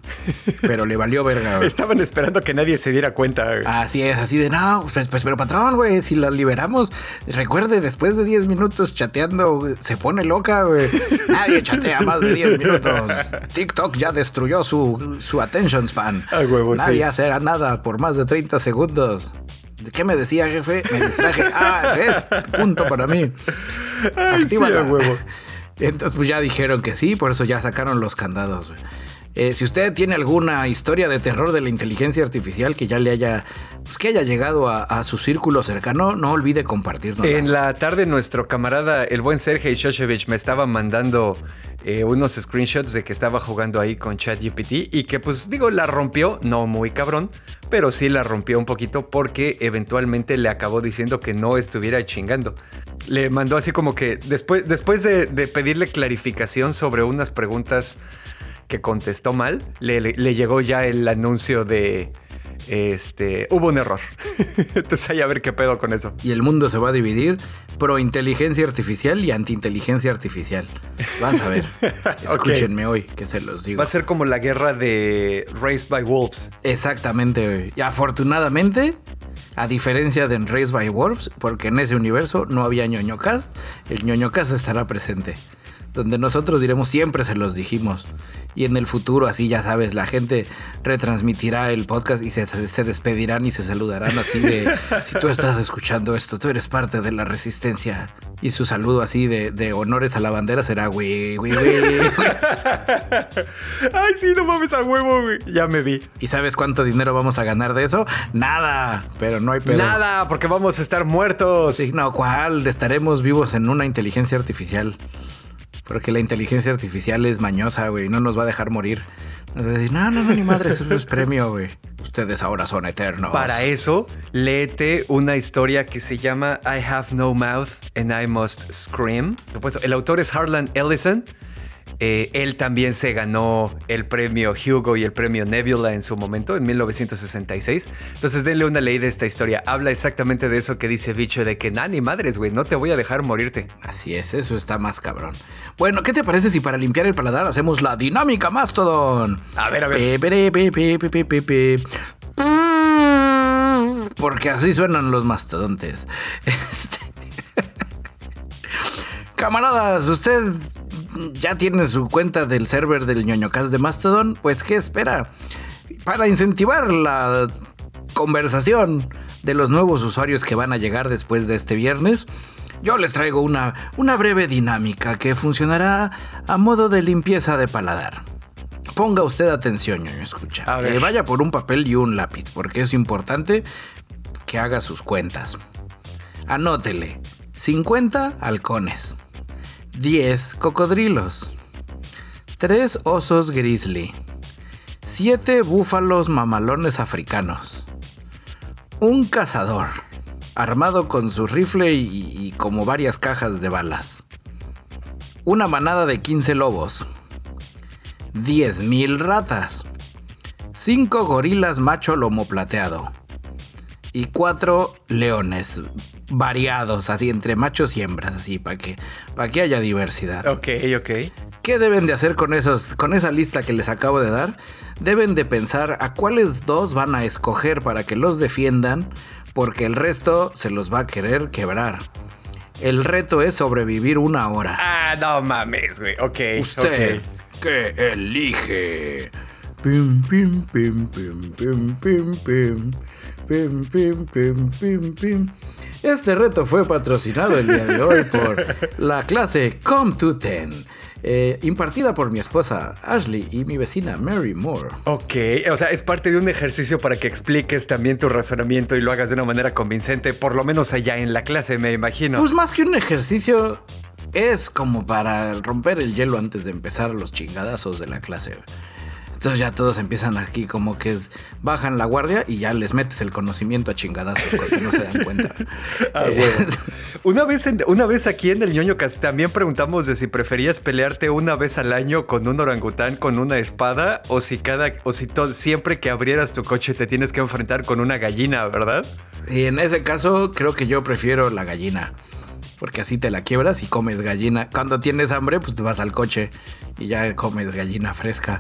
Pero le valió verga, güey. Estaban esperando que nadie se diera cuenta. güey. Así es, así de no, pues, pues, pero patrón, güey, si la liberamos, recuerde, después de 10 minutos chateando, güey, se pone loca, güey. Nadie chatea más de 10 minutos. TikTok ya destruyó su, su attention span. A huevo, Nadie sí. hace nada por más de 30 segundos. ¿Qué me decía, jefe? Me distraje. Ah, es punto para mí. Ay, sí, huevo. Entonces, pues ya dijeron que sí, por eso ya sacaron los candados. güey. Eh, si usted tiene alguna historia de terror de la inteligencia artificial que ya le haya, pues que haya llegado a, su círculo cercano, no olvide compartirnos. En la tarde nuestro camarada, el buen Sergei Shoshevich, me estaba mandando eh, unos screenshots de que estaba jugando ahí con ChatGPT y que pues digo, la rompió, no muy cabrón, pero sí la rompió un poquito porque eventualmente le acabó diciendo que no estuviera chingando. Le mandó así como que después, después de, de pedirle clarificación sobre unas preguntas que contestó mal, le, le- le llegó ya el anuncio de... Este, hubo un error. Entonces ahí a ver qué pedo con eso. Y el mundo se va a dividir pro inteligencia artificial y anti inteligencia artificial. Vas a ver. Escúchenme hoy, que se los digo. Va a ser como la guerra de Raised by Wolves. Exactamente. Y afortunadamente, a diferencia de Race by Wolves, porque en ese universo no había ñoñocast, el ñoñocast estará presente. Donde nosotros diremos siempre se los dijimos. Y en el futuro, así ya sabes, la gente retransmitirá el podcast y se, se- despedirán y se saludarán así de, si tú estás escuchando esto, tú eres parte de la resistencia. Y su saludo así de, de honores a la bandera será, güey, güey, güey. Ay, sí, no mames a huevo, güey. Ya me vi. ¿Y sabes cuánto dinero vamos a ganar de eso? Nada, pero no hay pedo. Nada, porque vamos a estar muertos. Sí, no, ¿cuál? Estaremos vivos en una inteligencia artificial. Porque la inteligencia artificial es mañosa, güey. No nos va a dejar morir. Nos va a decir, no, no, no, ni madre, eso es premio, güey. Ustedes ahora son eternos. Para eso, léete una historia que se llama I Have No Mouth and I Must Scream. Supuesto, el autor es Harlan Ellison. Eh, él también se ganó el premio Hugo y el premio Nebula en su momento, en 1966. Entonces denle una ley de esta historia. Habla exactamente de eso que dice Bicho, de que nani madres, güey, no te voy a dejar morirte. Así es, eso está más cabrón. Bueno, ¿qué te parece si para limpiar el paladar hacemos la dinámica Mastodon? A ver, a ver. Pe, pe, pe. Porque así suenan los mastodontes. Este... Camaradas, usted ya tiene su cuenta del server del ñoñocast de Mastodon, pues ¿qué espera? Para incentivar la conversación de los nuevos usuarios que van a llegar después de este viernes, yo les traigo una, una breve dinámica que funcionará a modo de limpieza de paladar. Ponga usted atención, ñoño, escucha. A ver. Eh, vaya por un papel y un lápiz, porque es importante que haga sus cuentas. Anótele 50 halcones, 10 cocodrilos, 3 osos grizzly, 7 búfalos mamalones africanos, un cazador armado con su rifle y, y como varias cajas de balas, una manada de 15 lobos, 10.000 ratas, 5 gorilas macho lomo plateado. Y 4 leones variados, así entre machos y hembras, así para que, para que haya diversidad. Ok, ok. ¿Qué deben de hacer con esos, con esa lista que les acabo de dar? Deben de pensar a cuáles dos van a escoger para que los defiendan, porque el resto se los va a querer quebrar. El reto es sobrevivir una hora. Ah, no mames, güey. Ok. Usted ok. que elige. Pim, pim, pim, pim, pim, pim, pim. Pim, pim, pim, pim, pim. Este reto fue patrocinado el día de hoy por la clase Come to Ten, eh, impartida por mi esposa Ashley y mi vecina Mary Moore. Ok, o sea, es parte de un ejercicio para que expliques también tu razonamiento y lo hagas de una manera convincente, por lo menos allá en la clase, me imagino. Pues más que un ejercicio, es como para romper el hielo antes de empezar los chingadazos de la clase. Entonces ya todos empiezan aquí como que bajan la guardia y ya les metes el conocimiento a chingadazos porque no se dan cuenta. Ah, Eh. Una vez, en- una vez aquí en el ñoño Cast también preguntamos de si preferías pelearte una vez al año con un orangután con una espada o si cada o si to- siempre que abrieras tu coche te tienes que enfrentar con una gallina, ¿verdad? y en ese caso creo que yo prefiero la gallina. Porque así te la quiebras y comes gallina. Cuando tienes hambre, pues te vas al coche y ya comes gallina fresca.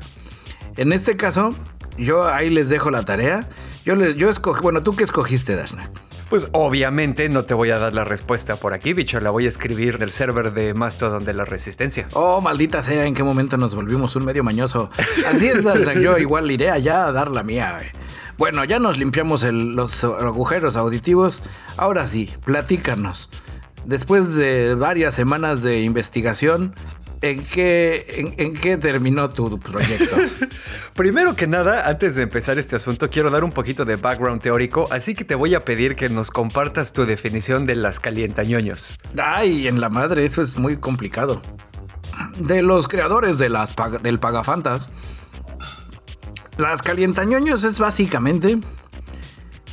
En este caso, yo ahí les dejo la tarea. Yo, les, yo escogí, bueno, ¿tú qué escogiste, Dashnak? Pues obviamente no te voy a dar la respuesta por aquí, bicho, la voy a escribir en el server de Mastodon de la Resistencia. Oh, maldita sea, ¿en qué momento nos volvimos un medio mañoso? Así es, Dashnak, yo igual iré allá a dar la mía. Bueno, ya nos limpiamos el- los agujeros auditivos. Ahora sí, platícanos. Después de varias semanas de investigación, ¿en qué, en, en qué terminó tu proyecto? Primero que nada, antes de empezar este asunto, quiero dar un poquito de background teórico, así que te voy a pedir que nos compartas tu definición de las calientañoños. Ay, en la madre, eso es muy complicado. De los creadores de las del Pagafantas, las calientañoños es básicamente,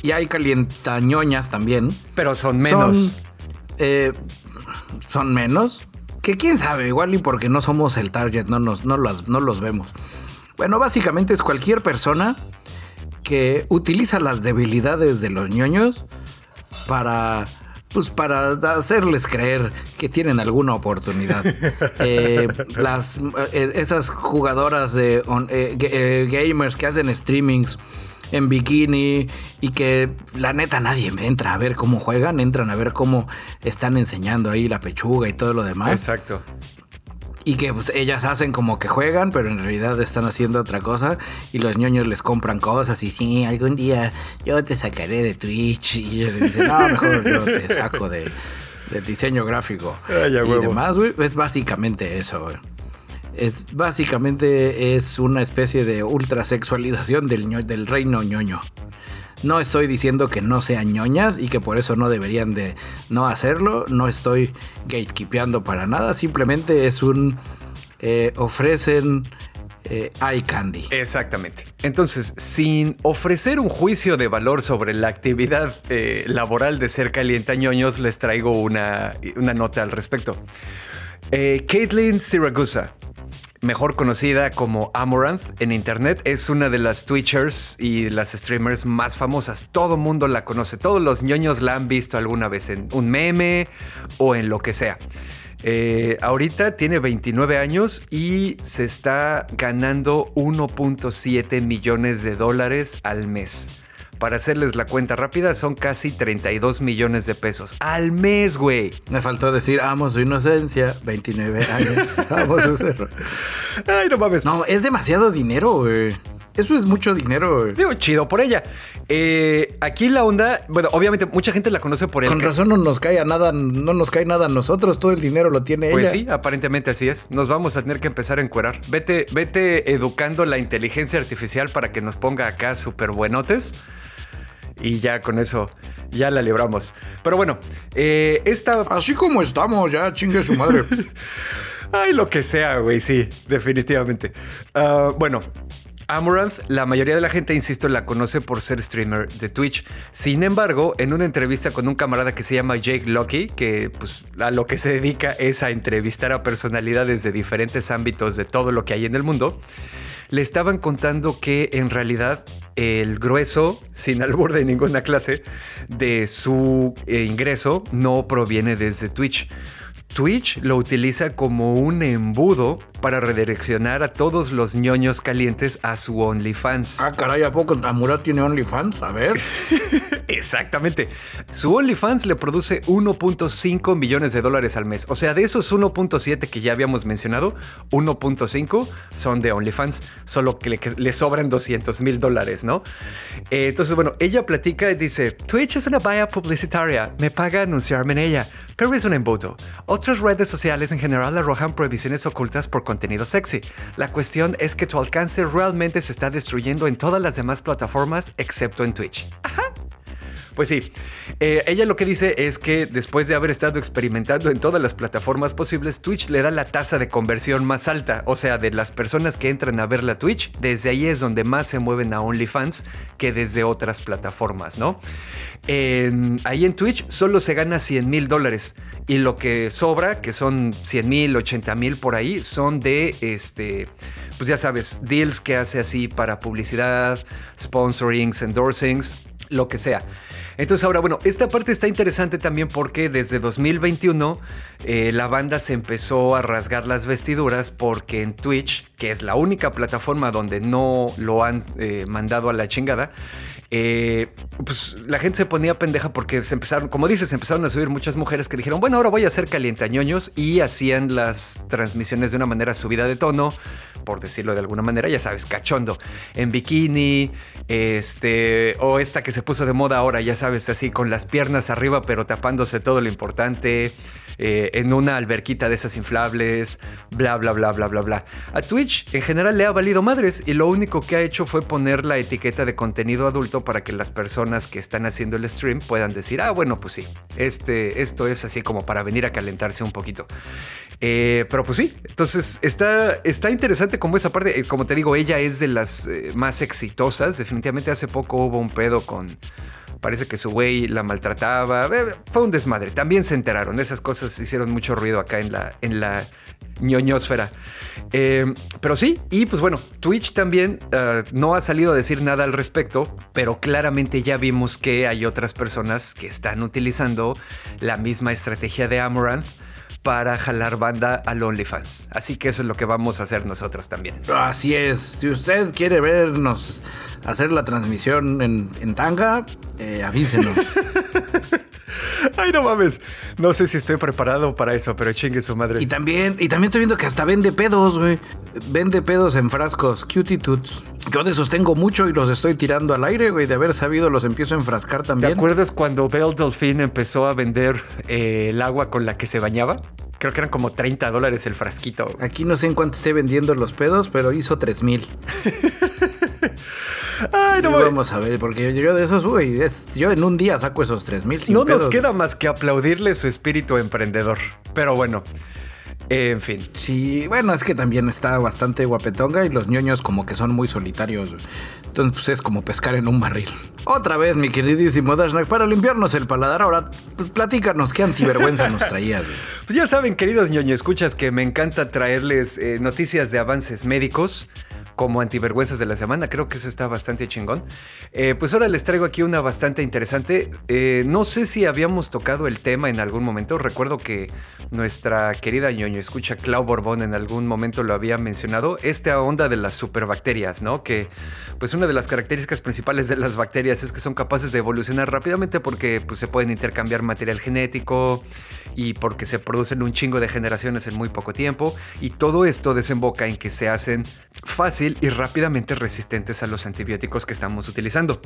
y hay calientañoñas también, Pero son menos. Son, eh, son menos. Que quién sabe, igual y porque no somos el target, no, nos, no, las- no los vemos. Bueno, básicamente es cualquier persona que utiliza las debilidades de los ñoños para. Pues para hacerles creer que tienen alguna oportunidad. Eh, las, eh, esas jugadoras de on- eh, gamers que hacen streamings en bikini y que la neta nadie entra a ver cómo juegan, entran a ver cómo están enseñando ahí la pechuga y todo lo demás. Exacto. Y que pues, ellas hacen como que juegan, pero en realidad están haciendo otra cosa. Y los ñoños les compran cosas y sí, algún día yo te sacaré de Twitch. Y ellos le dicen, no, mejor yo te saco de, del diseño gráfico. Ay, y huevo. demás, güey. Es básicamente eso, güey. Es básicamente es una especie de ultrasexualización del, del reino ñoño. No estoy diciendo que no sean ñoñas y que por eso no deberían de no hacerlo. No estoy gatekeepeando para nada. Simplemente es un... Eh, ofrecen eh, eye candy. Exactamente. Entonces, sin ofrecer un juicio de valor sobre la actividad eh, laboral de ser calientañoños, les traigo una, una nota al respecto. Caitlin Siragusa, mejor conocida como Amaranth en internet, es una de las Twitchers y las streamers más famosas. Todo mundo la conoce, todos los ñoños la han visto alguna vez en un meme o en lo que sea. Eh, ahorita tiene 29 años y se está ganando 1.7 millones de dólares al mes. Para hacerles la cuenta rápida, son casi 32 millones de pesos al mes, güey. Me faltó decir, amo su inocencia, 29 años, amo su cerro. Ay, no mames. No, es demasiado dinero, güey. Eso es mucho dinero, güey. Digo, chido por ella. Eh, aquí la onda, bueno, obviamente mucha gente la conoce por el Con razón no nos cae a nada, no nos cae nada a nosotros, todo el dinero lo tiene Pues ella. sí, aparentemente así es. Nos vamos a tener que empezar a encuerar. Vete, vete educando la inteligencia artificial para que nos ponga acá súper buenotes. Y ya con eso, ya la libramos. Pero bueno, eh, esta... Así como estamos, ya chingue su madre. Ay, lo que sea, güey, sí, definitivamente. Ah, bueno, Amaranth, la mayoría de la gente, insisto, la conoce por ser streamer de Twitch. Sin embargo, en una entrevista con un camarada que se llama Jake Lucky, que pues, a lo que se dedica es a entrevistar a personalidades de diferentes ámbitos de todo lo que hay en el mundo, le estaban contando que en realidad el grueso, sin albur de ninguna clase, de su eh, ingreso no proviene desde Twitch. Twitch lo utiliza como un embudo para redireccionar a todos los ñoños calientes a su OnlyFans. ah, caray, ¿a poco Amurat tiene OnlyFans? A ver. Exactamente. Su OnlyFans le produce 1.5 millones de dólares al mes. O sea, de esos 1.7 que ya habíamos mencionado, 1.5 son de OnlyFans, solo que le, que le sobran 200 mil dólares, ¿no? Eh, entonces, bueno, ella platica y dice, Twitch es una valla publicitaria, me paga anunciarme en ella, pero es un embudo. Otras redes sociales en general arrojan prohibiciones ocultas por contenido sexy. La cuestión es que tu alcance realmente se está destruyendo en todas las demás plataformas excepto en Twitch. Ajá. Pues sí, eh, ella lo que dice es que después de haber estado experimentando en todas las plataformas posibles, Twitch le da la tasa de conversión más alta. O sea, de las personas que entran a ver la Twitch, desde ahí es donde más se mueven a OnlyFans que desde otras plataformas, ¿no? En- ahí en Twitch solo se gana 100 mil dólares y lo que sobra, que son 100 mil, 80 mil por ahí, son de este, pues ya sabes, deals que hace así para publicidad, sponsorings, endorsings, lo que sea. Entonces ahora, bueno, esta parte está interesante también porque desde 2021 eh, la banda se empezó a rasgar las vestiduras porque en Twitch, que es la única plataforma donde no lo han eh, mandado a la chingada, eh, pues la gente se ponía pendeja porque se empezaron, como dices, se empezaron a subir muchas mujeres que dijeron, bueno, ahora voy a hacer calientañoños y hacían las transmisiones de una manera subida de tono, por decirlo de alguna manera, ya sabes, cachondo, en bikini, este, o esta que se puso de moda ahora, ya sabes, así con las piernas arriba, pero tapándose todo lo importante, eh, en una alberquita de esas inflables, bla, bla, bla, bla, bla, bla. A Twitch en general le ha valido madres y lo único que ha hecho fue poner la etiqueta de contenido adulto para que las personas que están haciendo el stream puedan decir, ah, bueno, pues sí, este, esto es así como para venir a calentarse un poquito. Eh, pero pues sí, entonces está, está interesante como esa parte, eh, como te digo, ella es de las más exitosas, definitivamente hace poco hubo un pedo con... Parece que su güey la maltrataba. Fue un desmadre. También se enteraron. Esas cosas hicieron mucho ruido acá en la, en la ñoñosfera. Eh, pero sí, y pues bueno, Twitch también eh, no ha salido a decir nada al respecto, pero claramente ya vimos que hay otras personas que están utilizando la misma estrategia de Amaranth para jalar banda al OnlyFans. Así que eso es lo que vamos a hacer nosotros también. Así es. Si usted quiere vernos hacer la transmisión en, en tanga, eh, avísenos. Ay, no mames. No sé si estoy preparado para eso, pero chingue su madre. y también, y también estoy viendo que hasta vende pedos, güey. Vende pedos en frascos, cutie toots. Yo de esos tengo mucho y los estoy tirando al aire, güey. De haber sabido, los empiezo a enfrascar ¿Te también. acuerdas cuando Belle Delphine empezó a vender eh, el agua con la que se bañaba? Creo que eran como 30 dólares el frasquito. Aquí no sé en cuánto esté vendiendo los pedos, pero hizo 3000. Ay, no Vamos a ver, porque yo de esos, güey, yo en un día saco esos 3000 No nos queda más que aplaudirle su espíritu emprendedor. Pero bueno, en fin. Sí, bueno, es que también está bastante guapetonga y los ñoños como que son muy solitarios. Entonces, pues es como pescar en un barril. Otra vez, mi queridísimo Dashnak, para limpiarnos el paladar, ahora pues, platícanos qué antivergüenza nos traías. Pues ya saben, queridos ñoños, escuchas que me encanta traerles eh, noticias de avances médicos como antivergüenzas de la semana. Creo que eso está bastante chingón. Eh, pues ahora les traigo aquí una bastante interesante. Eh, no sé si habíamos tocado el tema en algún momento. Recuerdo que nuestra querida ñoño escucha Clau Borbón en algún momento lo había mencionado. Esta onda de las superbacterias, ¿no? Que pues una de las características principales de las bacterias es que son capaces de evolucionar rápidamente porque pues, se pueden intercambiar material genético y porque se producen un chingo de generaciones en muy poco tiempo. Y todo esto desemboca en que se hacen fácil y rápidamente resistentes a los antibióticos que estamos utilizando.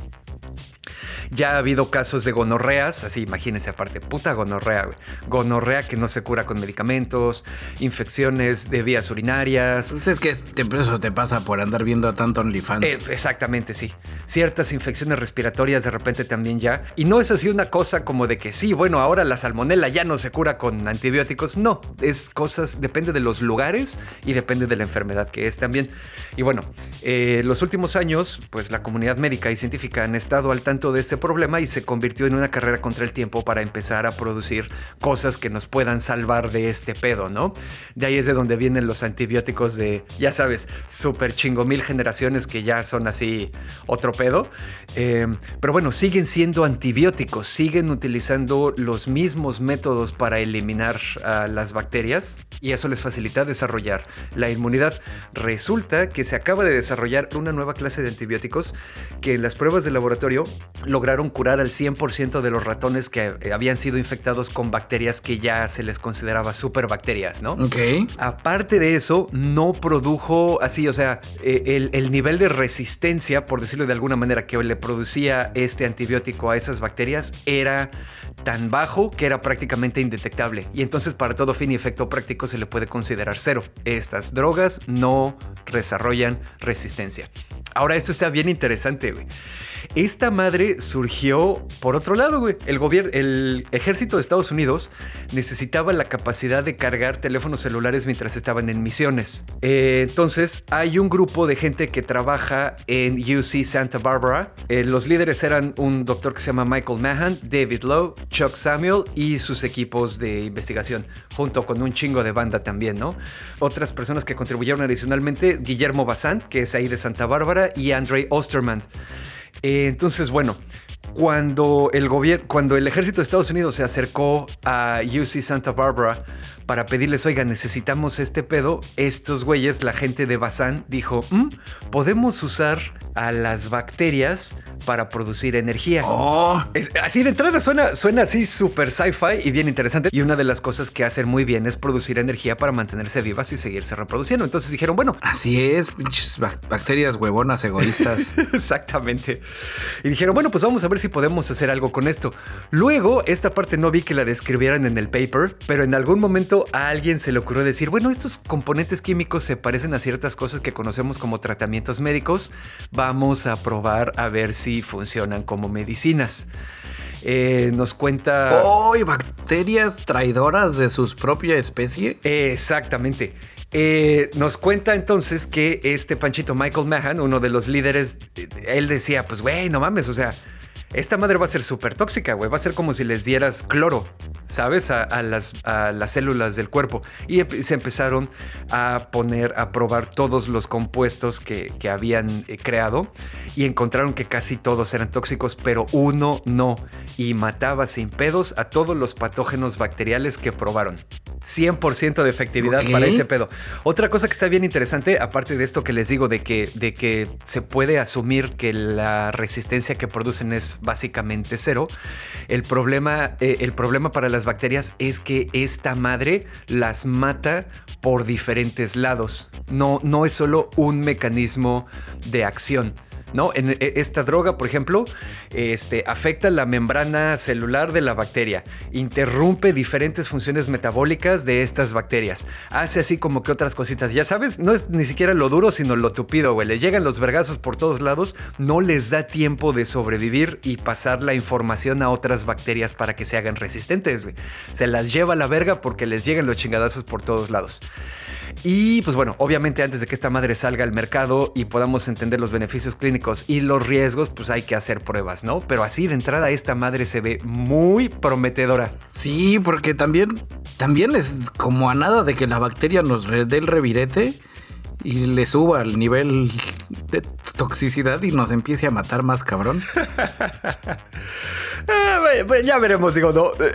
Ya ha habido casos de gonorreas, así imagínense aparte, puta gonorrea, gonorrea que no se cura con medicamentos, infecciones de vías urinarias. Usted que eso te pasa por andar viendo a tanto OnlyFans. Eh, exactamente, sí. Ciertas infecciones respiratorias de repente también ya. Y no es así una cosa como de que sí, bueno, ahora la salmonela ya no se cura con antibióticos. No, es cosas, depende de los lugares y depende de la enfermedad que es también. Y bueno, eh, los últimos años, pues la comunidad médica y científica han estado al tanto de este problema y se convirtió en una carrera contra el tiempo para empezar a producir cosas que nos puedan salvar de este pedo, ¿no? De ahí es de donde vienen los antibióticos de, ya sabes, super chingo mil generaciones que ya son así otro pedo. Eh, pero bueno, siguen siendo antibióticos, siguen utilizando los mismos métodos para eliminar a las bacterias y eso les facilita desarrollar la inmunidad. Resulta que se acaba de desarrollar una nueva clase de antibióticos que en las pruebas de laboratorio lograron curar al 100% de los ratones que eh, habían sido infectados con bacterias que ya se les consideraba superbacterias, ¿no? Ok. Aparte de eso, no produjo así, o sea, eh, el, el nivel de resistencia, por decirlo de alguna manera, que le producía este antibiótico a esas bacterias era tan bajo que era prácticamente indetectable. Y entonces para todo fin y efecto práctico se le puede considerar cero. Estas drogas no desarrollan resistencia. Ahora esto está bien interesante, güey. Esta madre surgió por otro lado, güey. El el ejército de Estados Unidos necesitaba la capacidad de cargar teléfonos celulares mientras estaban en misiones. Eh, entonces, hay un grupo de gente que trabaja en UC Santa Barbara. Eh, los líderes eran un doctor que se llama Michael Mahan, David Lowe, Chuck Samuel y sus equipos de investigación, junto con un chingo de banda también, ¿no? Otras personas que contribuyeron adicionalmente, Guillermo Bazán, que es ahí de Santa Bárbara, y Andre Osterman. Eh, entonces, bueno, cuando el gobierno, cuando el ejército de Estados Unidos se acercó a UC Santa Barbara para pedirles, oiga, necesitamos este pedo, estos güeyes, la gente de Bazán, dijo, mm, podemos usar a las bacterias para producir energía. Oh. así de entrada suena, suena así súper sci-fi y bien interesante. Y una de las cosas que hacen muy bien es producir energía para mantenerse vivas y seguirse reproduciendo. Entonces dijeron, bueno. Así es, pinches bacterias huevonas egoístas. Exactamente. Y dijeron, bueno, pues vamos a ver si podemos hacer algo con esto. Luego, esta parte no vi que la describieran en el paper, pero en algún momento a alguien se le ocurrió decir, bueno, estos componentes químicos se parecen a ciertas cosas que conocemos como tratamientos médicos. Vamos a probar a ver si funcionan como medicinas. Eh, nos cuenta... ¡Oh! bacterias traidoras de su propia especie. exactamente. Eh, nos cuenta entonces que este Panchito Michael Mahan, uno de los líderes, él decía, pues güey, no mames, o sea, esta madre va a ser súper tóxica, güey. Va a ser como si les dieras cloro, ¿sabes? A, las, las, células del cuerpo. Y se empezaron a poner, a probar todos los compuestos que, habían eh, creado y encontraron que casi todos eran tóxicos, pero uno no. Y mataba sin pedos a todos los patógenos bacteriales que probaron. 100% de efectividad para ese pedo. Otra cosa que está bien interesante, aparte de esto que les digo, de que, de que se puede asumir que la resistencia que producen es básicamente cero, el problema, eh, el problema para las bacterias es que esta madre las mata por diferentes lados. No, no es solo un mecanismo de acción ¿no? E, esta droga, por ejemplo, este, afecta la membrana celular de la bacteria, interrumpe diferentes funciones metabólicas de estas bacterias, hace así como que otras cositas, ya sabes, no es ni siquiera lo duro, sino lo tupido, güey, le llegan los vergazos por todos lados, no les da tiempo de sobrevivir y pasar la información a otras bacterias para que se hagan resistentes, güey. Se las lleva a la verga porque les llegan los chingadazos por todos lados. Y pues bueno, obviamente antes de que esta madre salga al mercado y podamos entender los beneficios clínicos y los riesgos, pues hay que hacer pruebas, ¿no? Pero así de entrada esta madre se ve muy prometedora. Sí, porque también, también es como a nada de que la bacteria nos dé el revirete y le suba el nivel de toxicidad y nos empiece a matar más cabrón. Ah, ya veremos, digo, no. Eh,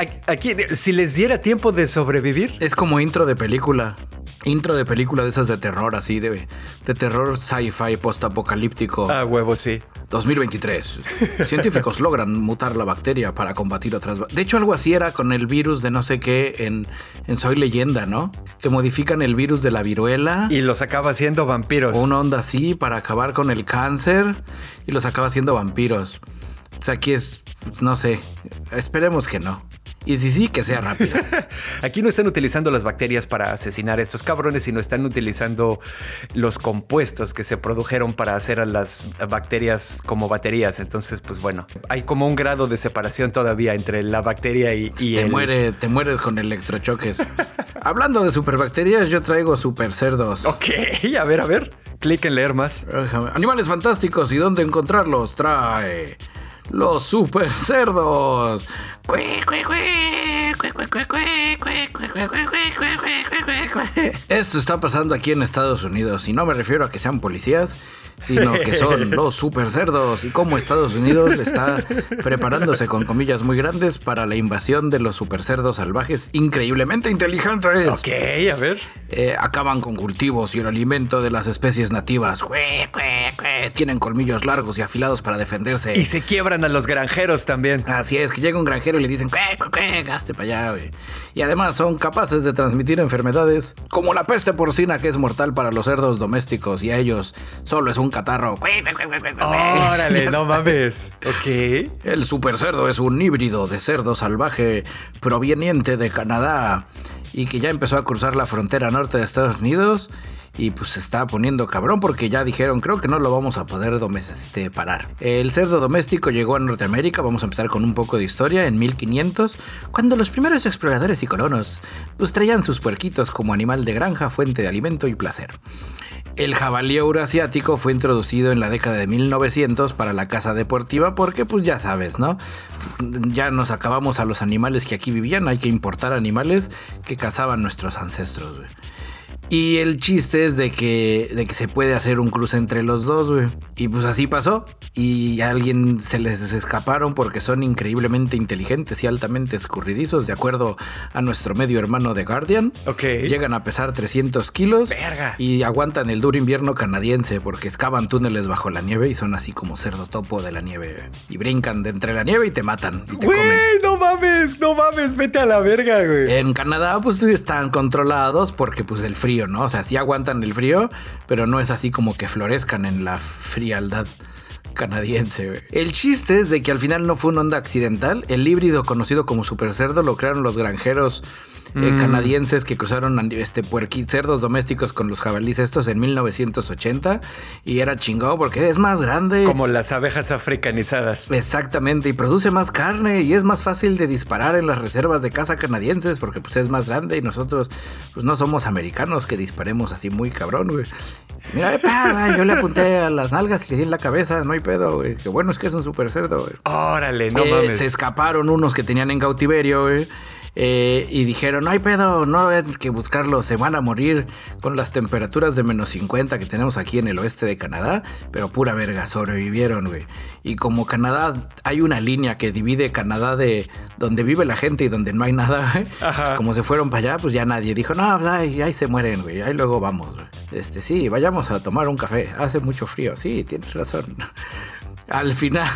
eh, aquí, si les diera tiempo de sobrevivir. Es como intro de película. Intro de película de esas de terror, así, de, de terror sci-fi post-apocalíptico. Ah, huevo, sí. 2023. Científicos logran mutar la bacteria para combatir otras. De hecho, algo así era con el virus de no sé qué en, en Soy Leyenda, ¿no? Que modifican el virus de la viruela. Y los acaba haciendo vampiros. una onda así para acabar con el cáncer y los acaba haciendo vampiros. O sea, aquí es, no sé, esperemos que no. Y si sí, que sea rápido. Aquí no están utilizando las bacterias para asesinar a estos cabrones, sino están utilizando los compuestos que se produjeron para hacer a las bacterias como baterías. Entonces, pues bueno, hay como un grado de separación todavía entre la bacteria y, te el... Muere, te mueres con electrochoques. Hablando de superbacterias, yo traigo super cerdos. Ok, a ver, a ver. Clic en leer más. Animales fantásticos y dónde encontrarlos. Trae los super cerdos. Esto está pasando aquí en Estados Unidos y no me refiero a que sean policías, sino que son los super cerdos y cómo Estados Unidos está preparándose con comillas muy grandes para la invasión de los super cerdos salvajes increíblemente inteligentes. Ok, a ver. Eh, acaban con cultivos y el alimento de las especies nativas. Tienen colmillos largos y afilados para defenderse. Y se quiebran a los granjeros también. Así es, que llega un granjero y le dicen, gaste para allá, Y además son capaces de transmitir enfermedades como la peste porcina que es mortal para los cerdos domésticos y a ellos solo es un catarro. Órale, no mames. Ok. El super cerdo es un híbrido de cerdo salvaje proveniente de Canadá y que ya empezó a cruzar la frontera norte de Estados Unidos y pues se está poniendo cabrón porque ya dijeron, creo que no lo vamos a poder este, parar. El cerdo doméstico llegó a Norteamérica, vamos a empezar con un poco de historia, en 1500, cuando los primeros exploradores y colonos pues traían sus puerquitos como animal de granja, fuente de alimento y placer. El jabalí euroasiático fue introducido en la década de 1900 para la caza deportiva porque pues ya sabes, ¿no? Ya nos acabamos a los animales que aquí vivían, hay que importar animales que cazaban nuestros ancestros. Y el chiste es de que, de que se puede hacer un cruce entre los dos, güey. Y pues así pasó. Y a alguien se les escaparon porque son increíblemente inteligentes y altamente escurridizos, de acuerdo a nuestro medio hermano de Guardian. Ok. Llegan a pesar 300 kilos. Verga. Y aguantan el duro invierno canadiense porque excavan túneles bajo la nieve y son así como cerdo topo de la nieve. Y brincan de entre la nieve y te matan. Y te güey, no mames, no mames, vete a la verga, güey. En Canadá, pues están controlados porque, pues, el frío ¿no? O sea, sí aguantan el frío, pero no es así como que florezcan en la frialdad canadiense. El chiste es de que al final no fue una onda accidental. El híbrido conocido como super cerdo lo crearon los granjeros eh, mm. canadienses que cruzaron este cerdos domésticos con los jabalíes estos en 1980 y era chingado porque es más grande. Como las abejas africanizadas. Exactamente, y produce más carne y es más fácil de disparar en las reservas de caza canadienses porque pues es más grande y nosotros pues no somos americanos que disparemos así muy cabrón, güey. Mira, yo le apunté a las nalgas y le di en la cabeza, no hay pedo, güey. Bueno es que es un super cerdo, güey. Órale, no eh, mames. Se escaparon unos que tenían en cautiverio, güey. Eh, y dijeron, no hay pedo, no hay que buscarlo, se van a morir con las temperaturas de menos 50 que tenemos aquí en el oeste de Canadá, pero pura verga, sobrevivieron, güey. Y como Canadá, hay una línea que divide Canadá de donde vive la gente y donde no hay nada, pues como se fueron para allá, pues ya nadie dijo, no, pues ahí, ahí se mueren, güey, ahí luego vamos, güey. Este, sí, vayamos a tomar un café, hace mucho frío, sí, tienes razón. Al final,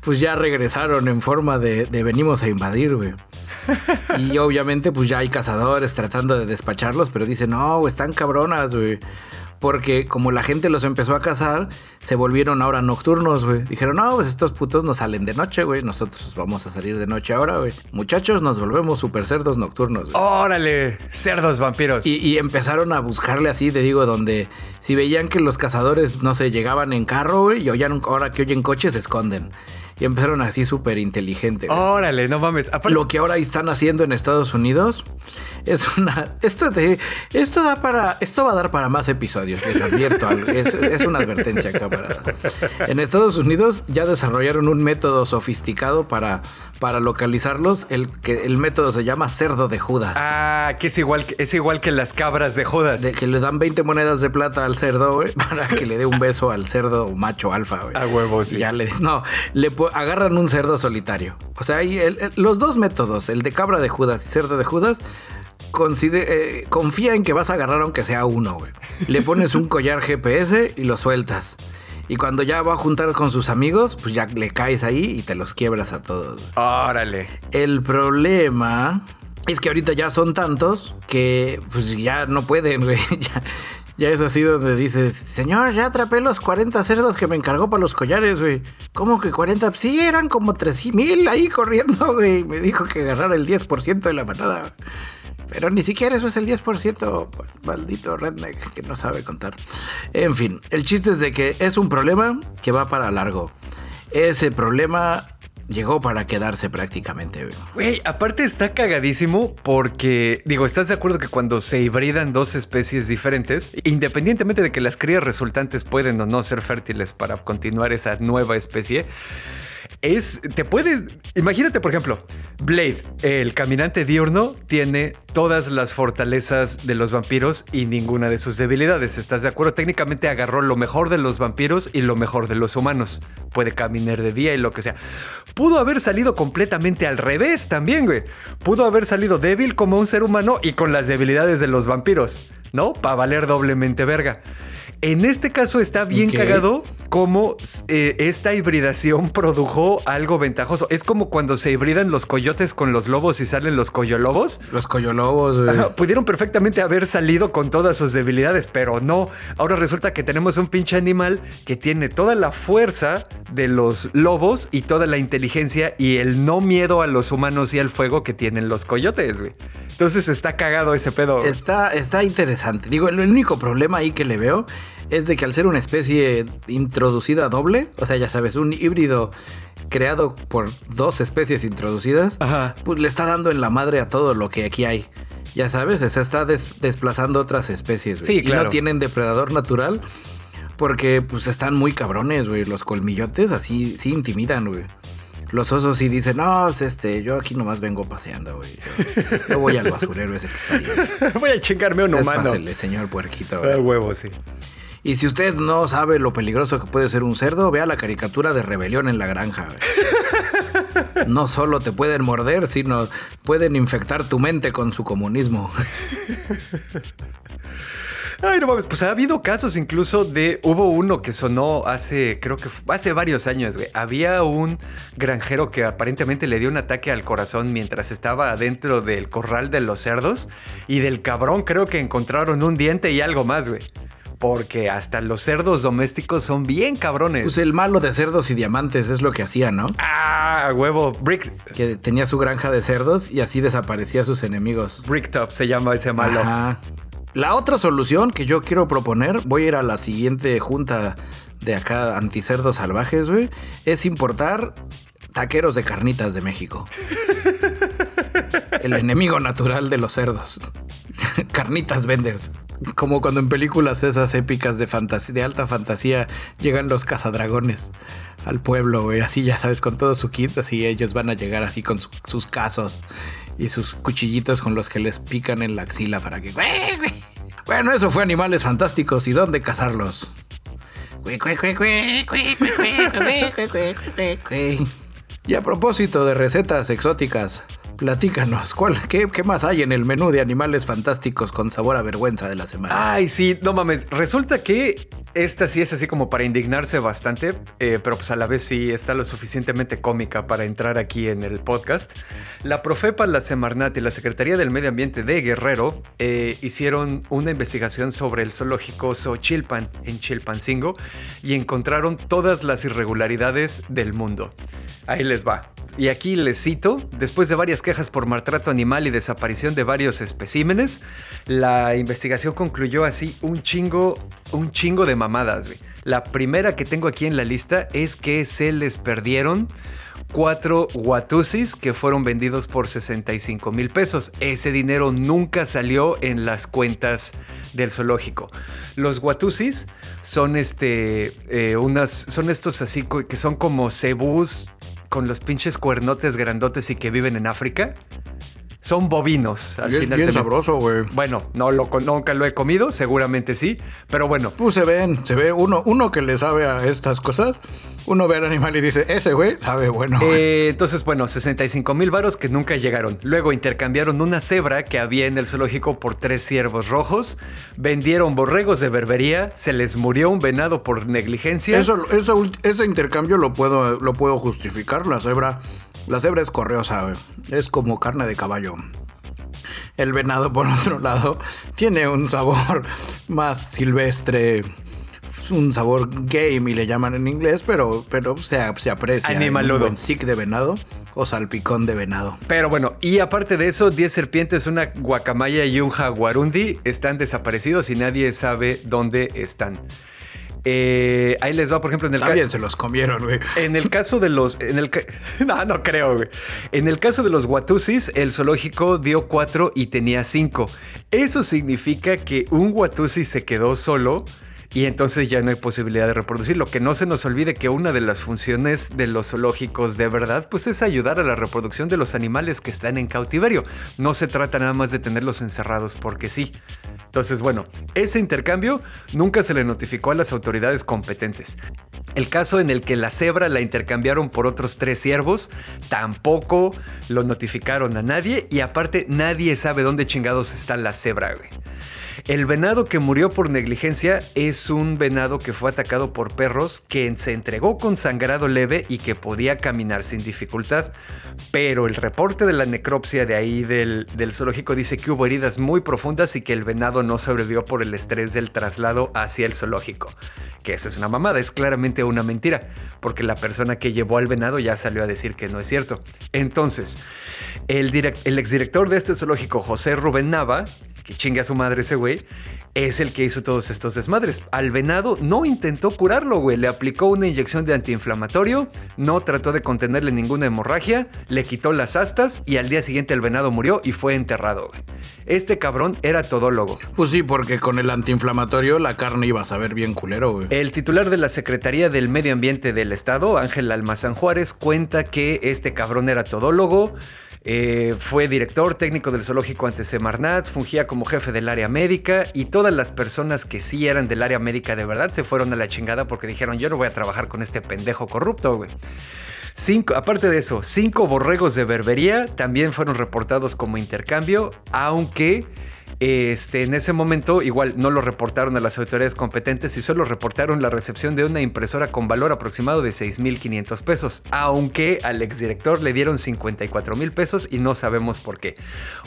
pues ya regresaron en forma de, de venimos a invadir, güey. Y obviamente, pues ya hay cazadores tratando de despacharlos, pero dicen, no, están cabronas, güey. Porque como la gente los empezó a cazar, se volvieron ahora nocturnos, güey. Dijeron, no, pues estos putos no salen de noche, güey. Nosotros vamos a salir de noche ahora, güey. Muchachos, nos volvemos super cerdos nocturnos. güey". Órale, cerdos vampiros. Y, y empezaron a buscarle así, te digo, donde si veían que los cazadores, no sé, llegaban en carro, güey, y oían, ahora que oyen coches, se esconden. Y empezaron así súper inteligente. Órale, no mames. Aparte- Lo que ahora están haciendo en Estados Unidos es una. Esto de. Esto da para. Esto va a dar para más episodios, les advierto. Es, es una advertencia, camaradas. En Estados Unidos ya desarrollaron un método sofisticado para, para localizarlos. El, que, el método se llama cerdo de Judas. Ah, que es igual que, es igual que las cabras de Judas. De que le dan 20 monedas de plata al cerdo, güey, para que le dé un beso al cerdo macho alfa, güey. A huevo, sí. Y ya le no, le agarran un cerdo solitario. O sea, ahí el- el- los dos métodos, el de cabra de Judas y cerdo de Judas, eh, confía en que vas a agarrar aunque sea uno, güey. Le pones un collar GPS y lo sueltas. Y cuando ya va a juntar con sus amigos, pues ya le caes ahí y te los quiebras a todos. Órale. El problema es que ahorita ya son tantos que pues ya no pueden, güey. Ya, ya es así donde dices, señor, ya atrapé los 40 cerdos que me encargó para los collares, güey. ¿Cómo que 40? Sí, eran como 3 mil ahí corriendo, güey. Me dijo que agarrara el 10% de la manada. Pero ni siquiera eso es el 10%, maldito redneck que no sabe contar. En fin, el chiste es de que es un problema que va para largo. Ese problema llegó para quedarse prácticamente. güey. Aparte está cagadísimo porque, digo, ¿estás de acuerdo que cuando se hibridan dos especies diferentes, independientemente de que las crías resultantes pueden o no ser fértiles para continuar esa nueva especie, es, te puede, imagínate por ejemplo, Blade, el caminante diurno, tiene todas las fortalezas de los vampiros y ninguna de sus debilidades, ¿estás de acuerdo? Técnicamente agarró lo mejor de los vampiros y lo mejor de los humanos. Puede caminar de día y lo que sea. Pudo haber salido completamente al revés también, güey. Pudo haber salido débil como un ser humano y con las debilidades de los vampiros, ¿no? Para valer doblemente verga. En este caso está bien cagado cómo eh, esta hibridación produjo algo ventajoso. Es como cuando se hibridan los coyotes con los lobos y salen los coyolobos. Los coyolobos, güey. Ajá, Pudieron perfectamente haber salido con todas sus debilidades, pero no. Ahora resulta que tenemos un pinche animal que tiene toda la fuerza de los lobos y toda la inteligencia y el no miedo a los humanos y al fuego que tienen los coyotes, güey. Entonces está cagado ese pedo. Está, está interesante. Digo, el único problema ahí que le veo es de que al ser una especie introducida doble, o sea, ya sabes, un híbrido creado por dos especies introducidas, Ajá. pues le está dando en la madre a todo lo que aquí hay. Ya sabes, se está des- desplazando otras especies. Sí, Y claro. no tienen depredador natural porque pues están muy cabrones, güey. Los colmillotes así sí intimidan, güey. Los osos sí dicen, no, pues, este, yo aquí nomás vengo paseando, güey. Yo, yo voy al basurero ese que está ahí. Voy a chingarme un humano. pásele, señor puerquito. Ah, huevo, sí. Y si usted no sabe lo peligroso que puede ser un cerdo, vea la caricatura de Rebelión en la Granja. No solo te pueden morder, sino pueden infectar tu mente con su comunismo. Ay, no mames, pues ha habido casos incluso de. Hubo uno que sonó hace, creo que fue- hace varios años, güey. Había un granjero que aparentemente le dio un ataque al corazón mientras estaba adentro del corral de los cerdos. Y del cabrón creo que encontraron un diente y algo más, güey. Porque hasta los cerdos domésticos son bien cabrones. Pues el malo de cerdos y diamantes es lo que hacía, ¿no? ah, huevo. Brick, Que tenía su granja de cerdos y así desaparecía a sus enemigos. Bricktop se llama ese malo. Ajá. La otra solución que yo quiero proponer, voy a ir a la siguiente junta de acá anticerdos salvajes, güey, es importar taqueros de carnitas de México. el enemigo natural de los cerdos. Carnitas venders. Como cuando en películas esas épicas de, fantasía, de alta fantasía llegan los cazadragones al pueblo, güey. Así ya sabes, con todo su kit, así ellos van a llegar así con sus casos y sus cuchillitos con los que les pican en la axila para que... Bueno, eso fue Animales Fantásticos y dónde cazarlos. Y a propósito de recetas exóticas, Platícanos, ¿cuál, qué, qué, más hay en el menú de animales fantásticos con sabor a vergüenza de la semana? Ay, sí, no mames. Resulta que esta sí es así como para indignarse bastante, eh, pero pues a la vez sí está lo suficientemente cómica para entrar aquí en el podcast. La Profepa, la Semarnat y la Secretaría del Medio Ambiente de Guerrero eh, hicieron una investigación sobre el zoológico Xochilpan en Chilpancingo y encontraron todas las irregularidades del mundo. Ahí les va. Y aquí les cito, después de varias quejas por maltrato animal y desaparición de varios especímenes, la investigación concluyó así un chingo, un chingo de mamadas. La primera que tengo aquí en la lista es que se les perdieron cuatro Watusis que fueron vendidos por 65 mil pesos. Ese dinero nunca salió en las cuentas del zoológico. Los Watusis son este, eh, unas, son estos así que son como cebús con los pinches cuernotes grandotes y que viven en África. Son bovinos. Al es bien sabroso, güey. Bueno, no lo, nunca lo he comido, seguramente sí, pero bueno. Pues se ven, se ve uno, uno que le sabe a estas cosas, uno ve al animal y dice, ese güey sabe bueno. Eh, entonces, bueno, 65 mil varos que nunca llegaron. Luego intercambiaron una cebra que había en el zoológico por tres ciervos rojos, vendieron borregos de berbería, se les murió un venado por negligencia. Eso, eso ese intercambio lo puedo, lo puedo justificar, la cebra la cebra es correosa, es como carne de caballo. El venado, por otro lado, tiene un sabor más silvestre, un sabor game y le llaman en inglés, pero, pero se, se aprecia. Animaludo. Un buen de venado o salpicón de venado. Pero bueno, y aparte de eso, 10 serpientes, una guacamaya y un jaguarundi están desaparecidos y nadie sabe dónde están. Eh, ahí les va, por ejemplo, en el caso. se los comieron, güey. En el caso de los. En el no, no creo, güey. En el caso de los Watusis, el zoológico dio cuatro y tenía cinco. Eso significa que un Watusi se quedó solo y entonces ya no hay posibilidad de reproducir. Lo que no se nos olvide que una de las funciones de los zoológicos de verdad pues es ayudar a la reproducción de los animales que están en cautiverio. No se trata nada más de tenerlos encerrados porque sí. Entonces, bueno, ese intercambio nunca se le notificó a las autoridades competentes. El caso en el que la cebra la intercambiaron por otros tres ciervos, tampoco lo notificaron a nadie y aparte nadie sabe dónde chingados está la cebra. El venado que murió por negligencia es un venado que fue atacado por perros que se entregó con sangrado leve y que podía caminar sin dificultad. Pero el reporte de la necropsia de ahí del, zoológico dice que hubo heridas muy profundas y que el venado no sobrevivió por el estrés del traslado hacia el zoológico. Que eso es una mamada, es claramente una mentira, porque la persona que llevó al venado ya salió a decir que no es cierto. Entonces, el, el exdirector de este zoológico, José Rubén Nava, que chingue a su madre ese güey, es el que hizo todos estos desmadres. Al venado no intentó curarlo, güey. Le aplicó una inyección de antiinflamatorio, no trató de contenerle ninguna hemorragia, le quitó las astas y al día siguiente el venado murió y fue enterrado, güey. Este cabrón era todólogo. Pues sí, porque con el antiinflamatorio la carne iba a saber bien culero, güey. El titular de la Secretaría del Medio Ambiente del Estado, Ángel Almazán Juárez, cuenta que este cabrón era todólogo. Eh, fue director técnico del zoológico ante Semarnat, fungía como jefe del área médica y todas las personas que sí eran del área médica de verdad se fueron a la chingada porque dijeron yo no voy a trabajar con este pendejo corrupto, güey. Aparte de eso, cinco borregos de berbería también fueron reportados como intercambio, aunque este, en ese momento igual no lo reportaron a las autoridades competentes y solo reportaron la recepción de una impresora con valor aproximado de 6.500 pesos, aunque al exdirector le dieron 54 mil pesos y no sabemos por qué.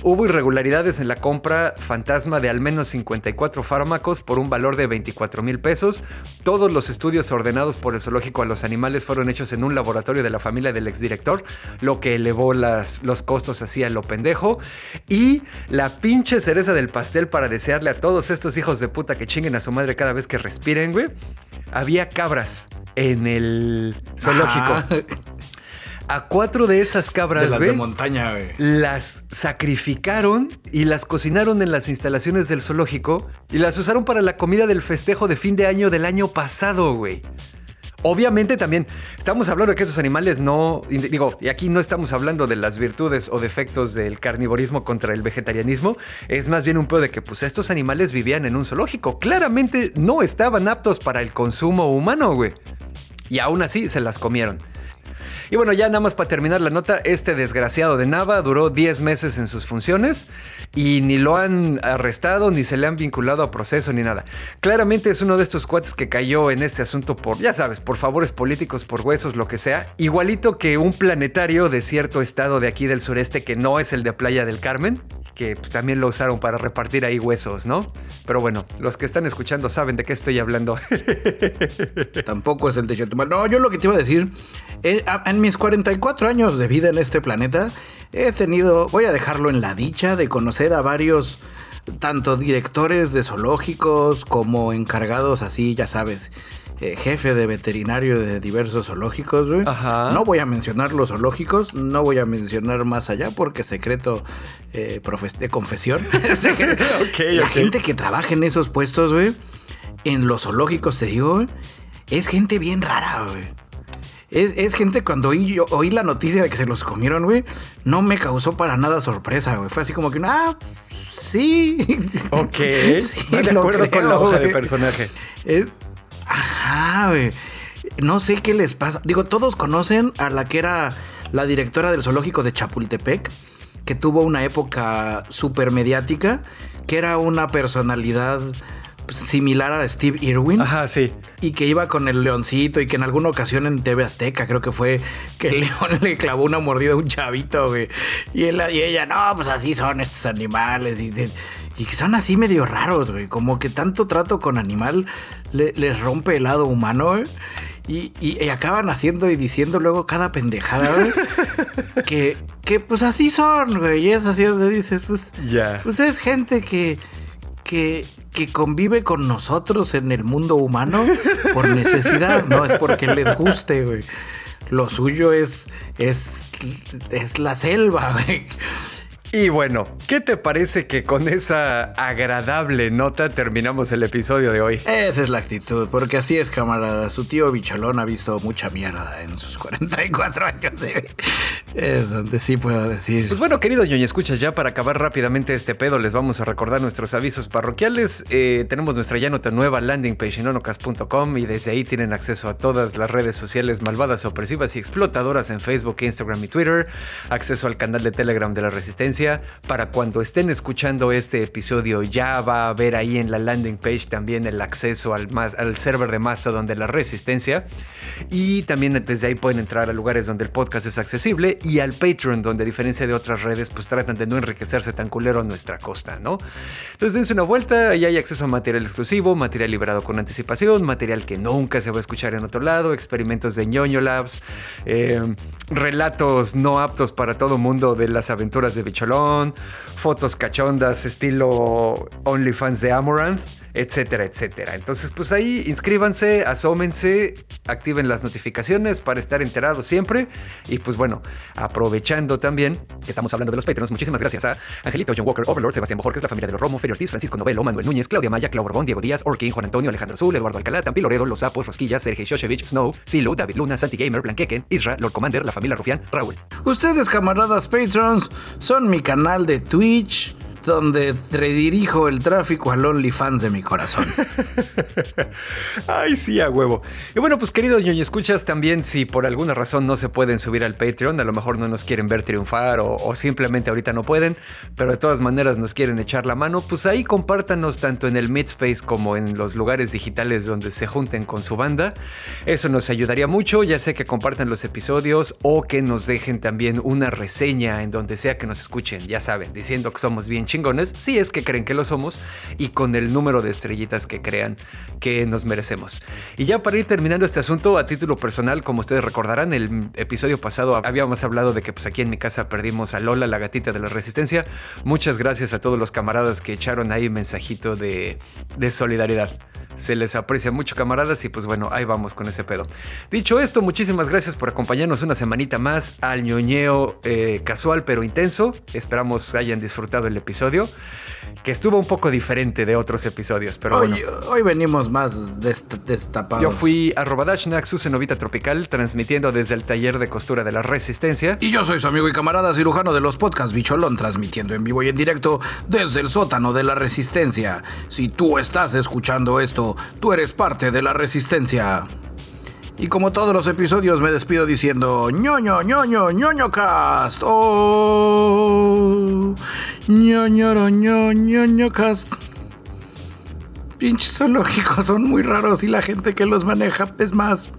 Hubo irregularidades en la compra fantasma de al menos 54 fármacos por un valor de 24 mil pesos. Todos los estudios ordenados por el zoológico a los animales fueron hechos en un laboratorio de la familia del exdirector, lo que elevó las, los costos así a lo pendejo. Y la pinche cereza de el pastel para desearle a todos estos hijos de puta que chinguen a su madre cada vez que respiren, güey. Había cabras en el zoológico. A cuatro de esas cabras, de de montaña. Las sacrificaron y las cocinaron en las instalaciones del zoológico y las usaron para la comida del festejo de fin de año del año pasado, güey. Obviamente también estamos hablando de que esos animales no, digo, y aquí no estamos hablando de las virtudes o defectos del carnivorismo contra el vegetarianismo, es más bien un pedo de que pues estos animales vivían en un zoológico, claramente no estaban aptos para el consumo humano, güey. Y aún así se las comieron. Y bueno, ya nada más para terminar la nota, este desgraciado de Nava duró 10 meses en sus funciones y ni lo han arrestado, ni se le han vinculado a proceso, ni nada. Claramente es uno de estos cuates que cayó en este asunto por, ya sabes, por favores políticos, por huesos, lo que sea. Igualito que un planetario de cierto estado de aquí del sureste que no es el de Playa del Carmen, que pues, también lo usaron para repartir ahí huesos, ¿no? Pero bueno, los que están escuchando saben de qué estoy hablando. Tampoco es el de Chetumal. No, yo lo que te iba a decir, eh, en mis 44 años de vida en este planeta, he tenido, voy a dejarlo en la dicha de conocer a varios tanto directores de zoológicos como encargados así, ya sabes, eh, jefe de veterinario de diversos zoológicos, güey. No voy a mencionar los zoológicos, no voy a mencionar más allá porque secreto eh, de confesión. la gente que trabaja en esos puestos, güey, en los zoológicos, te digo, es gente bien rara, güey. Es, gente cuando oí, oí la noticia de que se los comieron, güey, no me causó para nada sorpresa, güey. Fue así como que, ah, sí. Ok. sí, de acuerdo con la hoja de personaje. ajá, güey. No sé qué les pasa. Digo, todos conocen a la que era la directora del zoológico de Chapultepec, que tuvo una época súper mediática, que era una personalidad similar a Steve Irwin. Ajá, sí. Y que iba con el leoncito y que en alguna ocasión en TV Azteca creo que fue que el león le clavó una mordida a un chavito, güey. Y, él, y ella, no, pues así son estos animales. Y, y que son así medio raros, güey. Como que tanto trato con animal les rompe el lado humano, güey. Y, y, acaban haciendo y diciendo luego cada pendejada, güey. que, que pues así son, güey. Y es así donde dices, pues, ya pues es gente que, que, que convive con nosotros en el mundo humano por necesidad, no es porque les guste. Lo suyo es, es, es la selva. Y bueno, ¿qué te parece que con esa agradable nota terminamos el episodio de hoy? Esa es la actitud, porque así es, camarada. Su tío Bicholón ha visto mucha mierda en sus 44 años. Es donde sí puedo decir. Pues bueno, queridos ñoño, escuchas, ya para acabar rápidamente este pedo, les vamos a recordar nuestros avisos parroquiales. Eh, tenemos nuestra ya nota nueva, landing page en onocas.com, y desde ahí tienen acceso a todas las redes sociales malvadas, opresivas y explotadoras en Facebook, Instagram y Twitter, acceso al canal de Telegram de la Resistencia para cuando estén escuchando este episodio, ya va a haber ahí en la landing page también el acceso al, al server de Mastodon de la Resistencia. Y también desde ahí pueden entrar a lugares donde el podcast es accesible y al Patreon, donde a diferencia de otras redes, pues tratan de no enriquecerse tan culero a nuestra costa, ¿no? Entonces dense una vuelta y hay acceso a material exclusivo, material liberado con anticipación, material que nunca se va a escuchar en otro lado, experimentos de ñoño labs, eh, relatos no aptos para todo mundo de las aventuras de Fotos cachondas estilo OnlyFans de Amaranth etcétera, etcétera. Entonces, pues ahí inscríbanse, asómense, activen las notificaciones para estar enterados siempre. Y pues bueno, aprovechando también estamos hablando de los Patreons, muchísimas gracias a Angelito, John Walker, Overlord, Sebastián Bojorquez, la familia de los Romo, Ferio Ortiz, Francisco Novelo, Manuel Núñez, Claudia Maya, Clau Diego Díaz, Orkin, Juan Antonio, Alejandro Azul, Eduardo Alcalá, Tampi Loredo, Los Sapos, Rosquillas, Sergio Shoshevich, Snow, Silo, David Luna, Santi Gamer, Blanquequen, Isra, Lord Commander, la familia Rufián, Raúl. Ustedes, camaradas Patrons, son mi canal de Twitch donde redirijo el tráfico al OnlyFans de mi corazón. Ay, sí, a huevo. Y bueno, pues queridos ñoño escuchas, también si por alguna razón no se pueden subir al Patreon, a lo mejor no nos quieren ver triunfar o, simplemente ahorita no pueden, pero de todas maneras nos quieren echar la mano, pues ahí compártanos tanto en el Midspace como en los lugares digitales donde se junten con su banda. Eso nos ayudaría mucho, ya sé que compartan los episodios o que nos dejen también una reseña en donde sea que nos escuchen, ya saben, diciendo que somos bien chingones, si es que creen que lo somos, y con el número de estrellitas que crean que nos merecemos. Y ya para ir terminando este asunto, a título personal, como ustedes recordarán, el episodio pasado habíamos hablado de que pues aquí en mi casa perdimos a Lola, la gatita de la resistencia. Muchas gracias a todos los camaradas que echaron ahí mensajito de, de solidaridad. Se les aprecia mucho, camaradas, y pues bueno, ahí vamos con ese pedo. Dicho esto, muchísimas gracias por acompañarnos una semanita más al ñoñeo eh, casual pero intenso. Esperamos hayan disfrutado el episodio, que estuvo un poco diferente de otros episodios, pero hoy, bueno. Hoy venimos más destapados. Yo fui a Dashnak, su cenovita tropical, transmitiendo desde el taller de costura de la Resistencia. Y yo soy su amigo y camarada cirujano de los podcasts Bicholón, transmitiendo en vivo y en directo desde el sótano de la Resistencia. Si tú estás escuchando esto, tú eres parte de la resistencia. Y como todos los episodios me despido diciendo ñoño, ñoño, ñoño cast. Oh, ñoño, ñoño, ñoño cast. Pinches zoológicos son muy raros y la gente que los maneja es más.